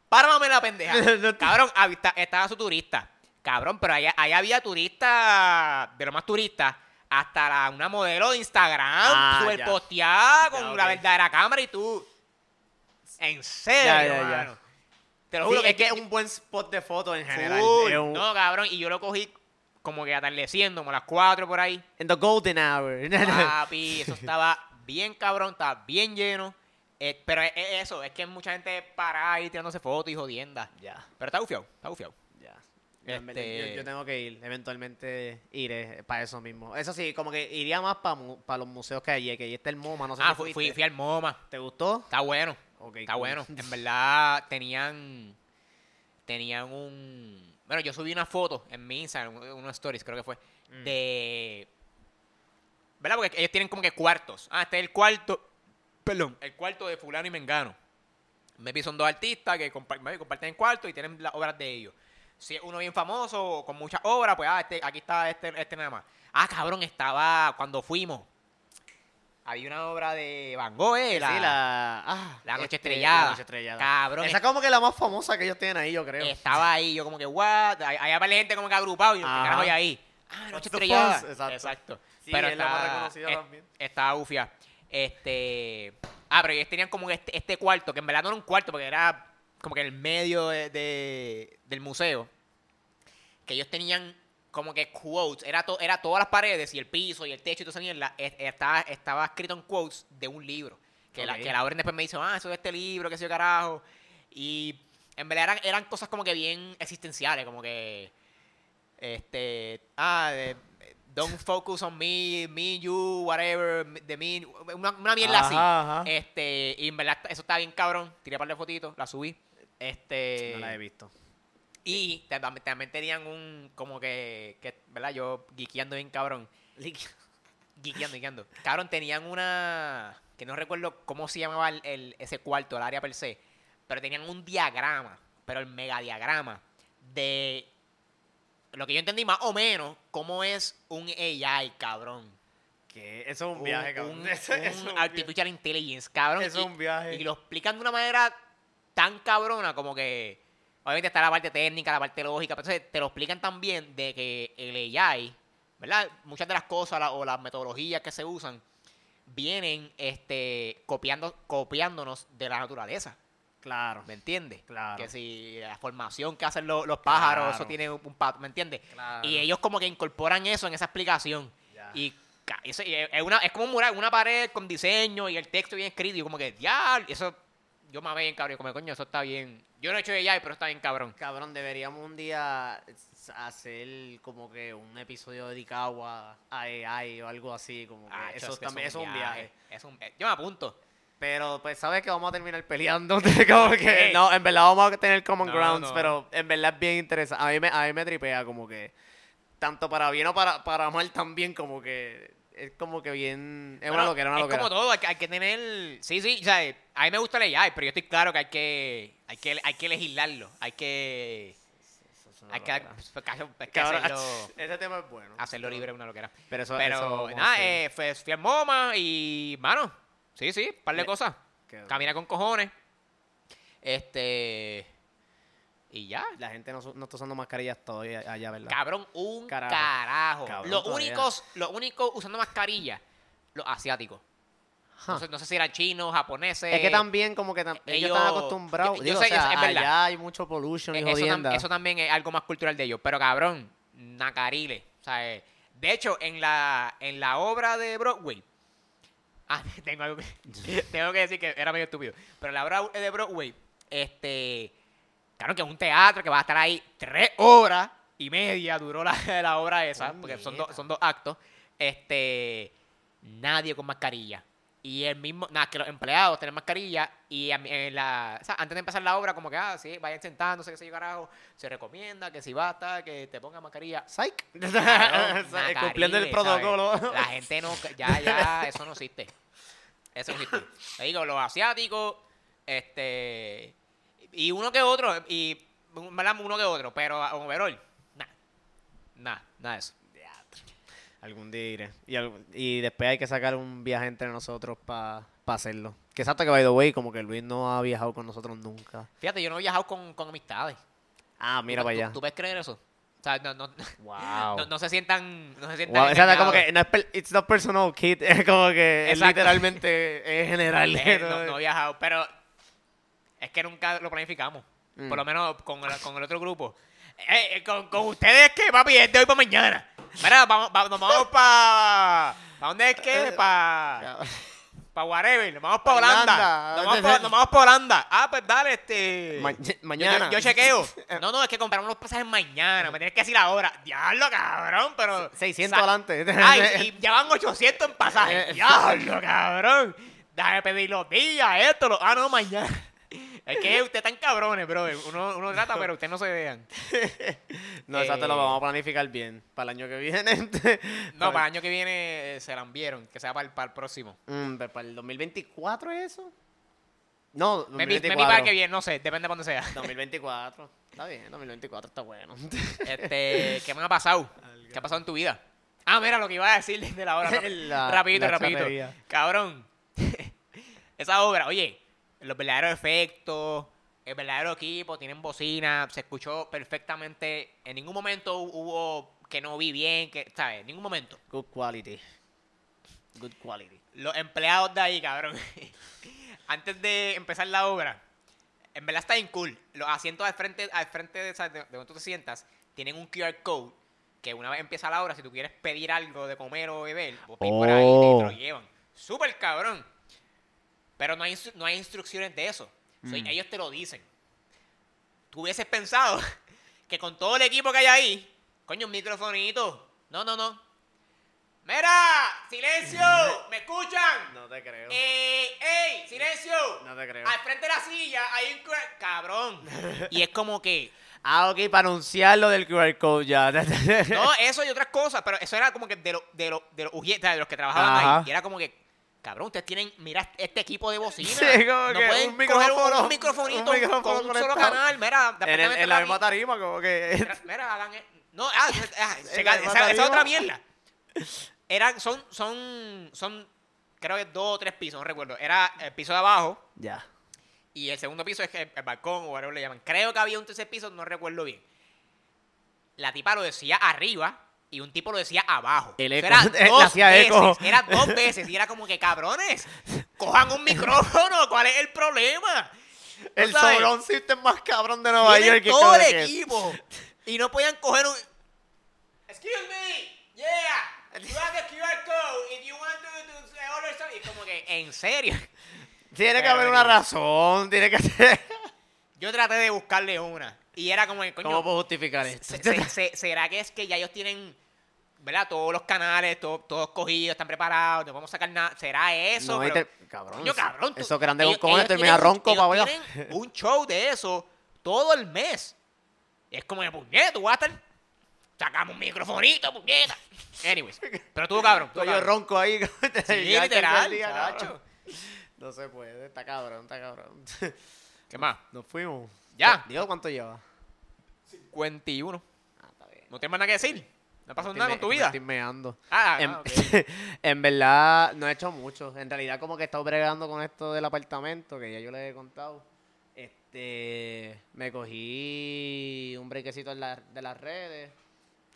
Párame la pendeja. [LAUGHS] Cabrón, estaba su turista. Cabrón, pero ahí, ahí había turistas, de lo más turistas, hasta la- una modelo de Instagram, Ah, super posteada con Ya, la verdadera cámara y tú. En serio, Ya. Te lo Sí, juro es que es un buen spot de foto en general. Un- No, cabrón, y yo lo cogí como que atardeciendo, como a las 4 por ahí. En the golden hour. [LAUGHS] Papi, eso estaba bien cabrón, estaba bien lleno. Eh, pero es, es eso, es que mucha gente para ahí tirándose fotos y jodiendas. ya, Pero está bufiado, está bufiado. ya. Yo, en verdad, Este- yo- yo tengo que ir, eventualmente iré para eso mismo. Eso sí, como que iría más para los museos que hay, que ahí está el MoMA, no sé Ah, fui, fui, fui al MoMA. ¿Te gustó? Está bueno, está cool. bueno. En [LAUGHS] verdad tenían tenían un... Bueno, yo subí una foto en mi Instagram, un- unos stories creo que fue, Mm. de... ¿Verdad? Porque ellos tienen como que cuartos. Ah, este es el cuarto... Perdón, el cuarto de fulano y mengano. Maybe son dos artistas que comparten el cuarto y tienen las obras de ellos. Si es uno bien famoso con muchas obras, pues ah, este, aquí está este, este nada más. Ah, cabrón, estaba cuando fuimos. Había una obra de Van Gogh, ¿eh? Sí, la... Ah, La noche este, estrellada. La noche estrellada. Cabrón, Esa es como que la más famosa que ellos tienen ahí, yo creo. estaba ahí, yo como que, what? Hay, hay varias gente como que agrupado y yo, ¿qué carajo hay ahí? Ah, noche estrellada. Exacto. Exacto. Sí, pero es la más está- reconocida es- también. Estaba bufia. Este. Ah, pero ellos tenían como este, este cuarto, que en verdad no era un cuarto, porque era como que en el medio de- de- del museo. Que ellos tenían como que quotes. Era, to- era todas las paredes y el piso y el techo y toda esa mierda. es- Estaba, estaba escrito en quotes de un libro. Que, la, que la orden después me dice, ah, eso es este libro, que sé yo carajo. Y en verdad eran, eran cosas como que bien existenciales, como que. Este. Ah, de- don't focus on me, me, you, whatever, de me. Una, una mierda así. Ajá. Este, y en verdad eso estaba bien cabrón. Tiré un par de fotitos, la subí. Este. no la he visto. Y tam- también tenían un, como que, que, ¿verdad? Yo guiqueando bien cabrón. Guiqueando, guiqueando. Cabrón, tenían una, que no recuerdo cómo se llamaba el, el- ese cuarto, el área per se, pero tenían un diagrama, pero el megadiagrama de lo que yo entendí más o menos cómo es un AI, cabrón. Que eso es un Un- viaje, cabrón. un- [LAUGHS] un un artificial intelligence, cabrón. Eso y- es un viaje. y lo explican de una manera tan cabrona como que obviamente está la parte técnica, la parte lógica, pero entonces te lo explican también de que el AI, ¿verdad? Muchas de las cosas la- o las metodologías que se usan vienen este copiando copiándonos de la naturaleza, Claro. ¿me entiendes? Claro. Que si la formación que hacen lo- los pájaros, Claro. eso tiene un patrón, ¿me entiendes? Claro. Y ellos como que incorporan eso en esa explicación. Ya. Y y es, una, es como un mural, una pared con diseño y el texto bien escrito. Y como que, ya, eso, yo me bien cabrón. y Como, coño, eso está bien. Yo no he hecho de pero está bien cabrón. Cabrón, deberíamos un día hacer como que un episodio dedicado a, a AI o algo así, como que Ah, eso también es un viaje. Es un- eh, yo me apunto. Pero pues sabes que vamos a terminar peleando, [LAUGHS] como que qué? no, en verdad vamos a tener common No, grounds, no. pero en verdad es bien interesante. A mí me a mí me tripea como que tanto para bien o para para mal también como que es como que bien es una Bueno, loquera, una es loquera. como todo, hay que, hay que tener... Sí, sí, o sea, a mí me gusta el AI, pero yo estoy claro que hay que, hay que, hay que legislarlo. Hay que... Es una Hay que, hay que- hacerlo, [LAUGHS] ese tema es bueno. hacerlo libre una loquera. Pero eso Pero eso nada, eh, fue, fui al MoMA y, mano, sí, sí, un par de Le- cosas. Camina con cojones. Este. Y ya. La gente no, no está usando mascarillas todavía allá, ¿verdad? Cabrón, un Carajo. carajo. Cabrón, los todavía. únicos, los únicos usando mascarilla, los asiáticos. No, sé, no sé si eran chinos, japoneses. Es que también como que tam- ellos, ellos- están acostumbrados. yo- yo Digo, sé, o sea, es verdad. allá hay mucho pollution y Eh, eso, tam- jodienda. eso también es algo más cultural de ellos. Pero cabrón, nacarile. O sea, eh, de hecho, en la, en la obra de Broadway. [LAUGHS] Ah, tengo algo que, [LAUGHS] tengo que decir que era medio estúpido. Pero en la obra de Broadway, este. Claro que es un teatro que va a estar ahí tres horas y media duró la, [LAUGHS] la obra esa, porque son, dos- Puñeta. son dos actos. Este. Nadie con mascarilla. Y el mismo, nada, que los empleados tienen mascarilla y en la, o sea, antes de empezar la obra, como que, ah, sí, vayan sentándose, que se yo carajo, se recomienda que si basta, que te pongan mascarilla. Psych. [LAUGHS] Cabrón, Cumpliendo el protocolo. ¿sabes? La gente no, ya, ya, eso no existe. Eso no existe. Te digo, los asiáticos, este, y uno que otro, y. Uno que otro, pero overall, nada, nada, nada de eso. Algún día iré. Y, después hay que sacar un viaje entre nosotros para hacerlo. Que exacto que, by the way, como que Luis no ha viajado con nosotros nunca. Fíjate, yo no he viajado con, con amistades. Ah, mira ¿Tú- para allá. ¿Tú puedes creer eso? O sea, no, no, [LAUGHS] Wow. no, no se sientan, no se sientan Wow, o sea, como que no es per- it's not personal, kid. [LAUGHS] Es como que es literalmente es general. [LAUGHS] Eh, no, no he viajado, pero es que nunca lo planificamos. Mm. Por lo menos con el, con el otro grupo. Eh, eh, con, con ustedes que, papi, es de hoy para mañana. Mira, vamos, va- nos vamos para... ¿Para dónde es que? Para... [LAUGHS] Para whatever. Nos vamos para Pa' Holanda. Holanda. Nos vamos pa- nos vamos para Holanda. Ah, pues dale, este... Ma- mañana. Yo, yo chequeo. [LAUGHS] No, no, es que compramos los pasajes mañana. Me tienes que decir ahora. Diablo, cabrón, pero... 600 Sa- adelante. Ay, [LAUGHS] y ya van 800 en pasajes. Diablo, cabrón. Déjame pedir los días, esto, lo... Ah, no, mañana. Es que ustedes están cabrones, bro. Uno, uno trata, pero ustedes no se vean. [LAUGHS] No, exacto, Eh, lo vamos a planificar bien. Para el año que viene. [LAUGHS] No, para el año que viene eh, se la enviaron, que sea para el, para el próximo. Mm, ¿Para el 2024 es eso? No, Me vi, 2024. me vi para el que viene, no sé, depende de cuándo sea. [LAUGHS] 2024. Está bien, 2024 está bueno. Este, ¿qué me ha pasado? ¿Qué ha pasado en tu vida? Ah, mira lo que iba a decir desde la hora. La- rapidito, la rapidito. Cabrón. Esa obra, oye, los verdaderos efectos, el verdadero equipo, tienen bocina, se escuchó perfectamente. En ningún momento hubo que no vi bien, que, ¿sabes? En ningún momento. Good quality. Good quality. Los empleados de ahí, cabrón. [LAUGHS] Antes de empezar la obra, en verdad está bien cool. Los asientos al frente, al frente de, de, de donde tú te sientas, tienen un QR code que una vez empieza la obra, si tú quieres pedir algo de comer o beber, vos pedís por ahí y te, te lo Oh. llevan. Súper cabrón. Pero no hay, no hay instrucciones de eso. So, Mm. ellos te lo dicen. Tú hubieses pensado [LAUGHS] que con todo el equipo que hay ahí, coño, un microfonito. No, no, no. ¡Mira! ¡Silencio! [LAUGHS] ¿Me escuchan? No te creo. ¡Ey! ¡Ey! ¡Silencio! No te creo. Al frente de la silla hay un... cua- ¡Cabrón! [LAUGHS] Y es como que... Ah, ok, para anunciar lo del QR code ya. No, eso y otras cosas, pero eso era como que de, lo, de, lo, de, los, ujieta, de los que trabajaban Ajá. ahí. Y era como que, cabrón, ustedes tienen, mira este equipo de bocina. Sí, como no que pueden un coger micrófono, un, un microfonito micrófono con un solo conectado. canal. Mira, en, el- en la misma tarima, como que. Mira, mira, hagan e- No, ah, ah, [LAUGHS] esa, es otra mierda. Eran, son, son, son, creo que dos o tres pisos, no recuerdo. Era el piso de abajo Ya. y el segundo piso es el, el balcón o whatever le llaman. Creo que había un tercer piso, no recuerdo bien. La tipa lo decía arriba y un tipo lo decía abajo. El eco, era [LAUGHS] él dos hacía veces, eco. Era dos veces y era como que cabrones, cojan un micrófono, ¿cuál es el problema? El sobrón system más cabrón de Nueva York. todo el equipo. Y no podían coger un. Excuse me. Yeah. You have the QR code if you want to, to order something. Y como que, en serio. Tiene que haber una razón. Tiene que [LAUGHS] ser. Yo traté de buscarle una. Y era como coño. ¿Cómo puedo justificar esto? se- se- se- ¿Será que es que ya ellos tienen. ¿Verdad? Todos los canales, todo- todos cogidos, están preparados, no vamos a sacar nada. ¿Será eso? No, y Pero- te- cabrón. Coño, cabrón. tú- Eso grande con ellos- ellos termina tienen ronco ellos para allá. tienen un show de eso todo el mes. Y es como puñeta, tú vas a estar. Sacamos un microfonito, puñeta. Anyways. Pero tú, cabrón. Tú, Yo cabrón. ronco ahí. [LAUGHS] Sí, literal, día. No se puede. Está cabrón, está cabrón. ¿Qué más? Nos fuimos. Ya. Digo cuánto lleva. 51. Ah, está bien. ¿No tienes más nada que decir? ¿No pasó nada me- con tu me vida? Estoy meando. Ah, en, ah, ok. [LAUGHS] en verdad, no he hecho mucho. En realidad, como que he estado bregando con esto del apartamento, que ya yo les he contado. Este, me cogí un brequecito en la- de las redes,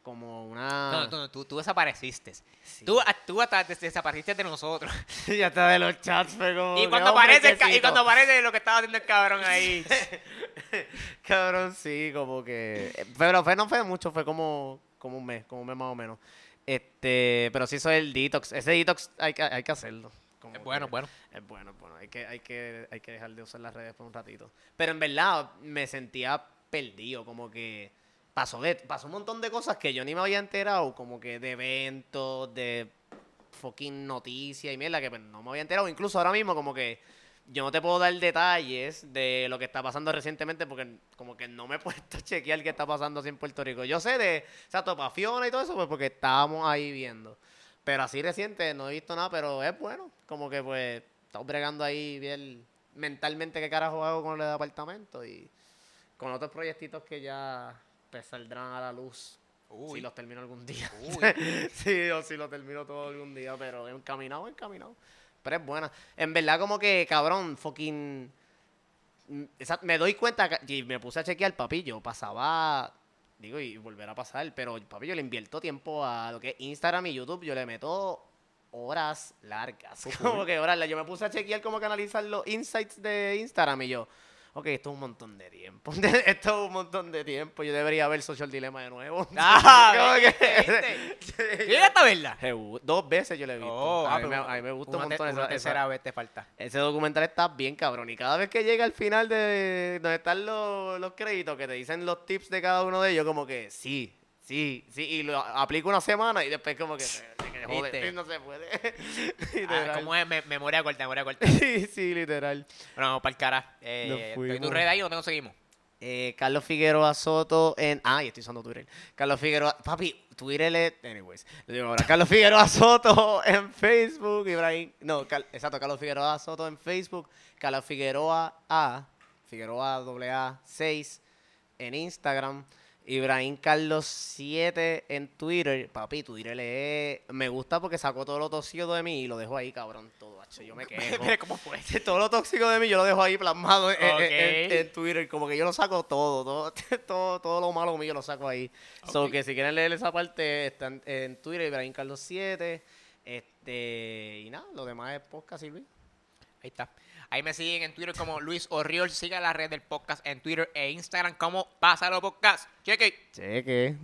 como una... No, no, tú, tú desapareciste. Sí. Tú, tú hasta des- desapareciste de nosotros. [LAUGHS] ya está de los chats, fue como... Y cuando, "Oh, aparece y brequecito". cuando aparece lo que estaba haciendo el cabrón ahí. [LAUGHS] Cabrón, sí, como que... eh, Pero fue, no fue mucho, fue como, como un mes, como un mes más o menos. Este, pero sí soy el detox. Ese detox hay que, hay que hacerlo. como Es bueno, que- bueno. Es bueno, bueno. Hay que, hay, que, hay que dejar de usar las redes por un ratito. Pero en verdad me sentía perdido, como que pasó, pasó un montón de cosas que yo ni me había enterado, como que de eventos, de fucking noticias y mierda, que pues, no me había enterado. Incluso ahora mismo como que yo no te puedo dar detalles de lo que está pasando recientemente porque como que no me he [LAUGHS] puesto a chequear qué está pasando así en Puerto Rico. Yo sé de, o sea, Topafiona y todo eso, pues porque estábamos ahí viendo. Pero así reciente no he visto nada, pero es bueno. Como que pues estamos bregando ahí bien mentalmente qué carajo hago con el apartamento y con otros proyectitos que ya pues, saldrán a la luz Uy. si los termino algún día. Uy. [LAUGHS] sí, o si lo termino todo algún día, pero encaminado, encaminado. Pero es buena. En verdad como que, cabrón, fucking... mm, esa- me doy cuenta que- y me puse a chequear, papi, yo pasaba, digo, y volverá a pasar, pero papi, yo le invierto tiempo a lo que es Instagram y YouTube, yo le meto horas largas, [LAUGHS] como que horas largas. Yo me puse a chequear como que analizar los insights de Instagram y yo, ok, esto es un montón de tiempo, [LAUGHS] esto es un montón de tiempo, yo debería ver Social Dilemma de nuevo. Ah. [LAUGHS] [LAUGHS] ¿Llegaste a verla? Dos veces yo le he visto. Oh, a, ah, mí me, pero a mí me gusta un montón esa- tercera vez te falta. ese documental está bien cabrón. Y cada vez que llega al final de donde están los, los créditos, que te dicen los tips de cada uno de ellos, como que sí, sí, sí. Y lo aplico una semana y después como que, no se puede. [LAUGHS] Ah, literal. ¿Cómo es? Me- memoria corta, memoria corta. [LAUGHS] sí, sí, literal. Bueno, vamos para el cara. Eh, ¿Estoy fuimos. tu red ahí o te conseguimos? Eh, Carlos Figueroa Soto en. Ah, y estoy usando Twitter. Carlos Figueroa. Papi, Twitter es. Anyways. Lo digo ahora. Carlos Figueroa [LAUGHS] Soto en Facebook. Ibrahim. No, Cal- exacto. Carlos Figueroa Soto en Facebook. Carlos Figueroa A. Figueroa AA 6 en Instagram. Ibrahim Carlos 7 en Twitter. Papi, Twitter es. Me gusta porque sacó todo lo tóxico de mí y lo dejo ahí, cabrón. Todo, hacho, Yo me [LAUGHS] quejo. Cómo fue. [LAUGHS] todo lo tóxico de mí yo lo dejo ahí plasmado en, en- Ok. en- en Twitter. Como que yo lo saco todo, todo, [LAUGHS] todo, todo lo malo mío lo saco ahí. So Ok. que si quieren leer esa parte, está en, Twitter, Ibrahim Carlos 7. Este, y nada, lo demás es podcast Luis. Ahí está. Ahí me siguen en Twitter como Luis Orriol. Siga la red del podcast en Twitter e Instagram como Pásalo Podcast. Cheque. Cheque.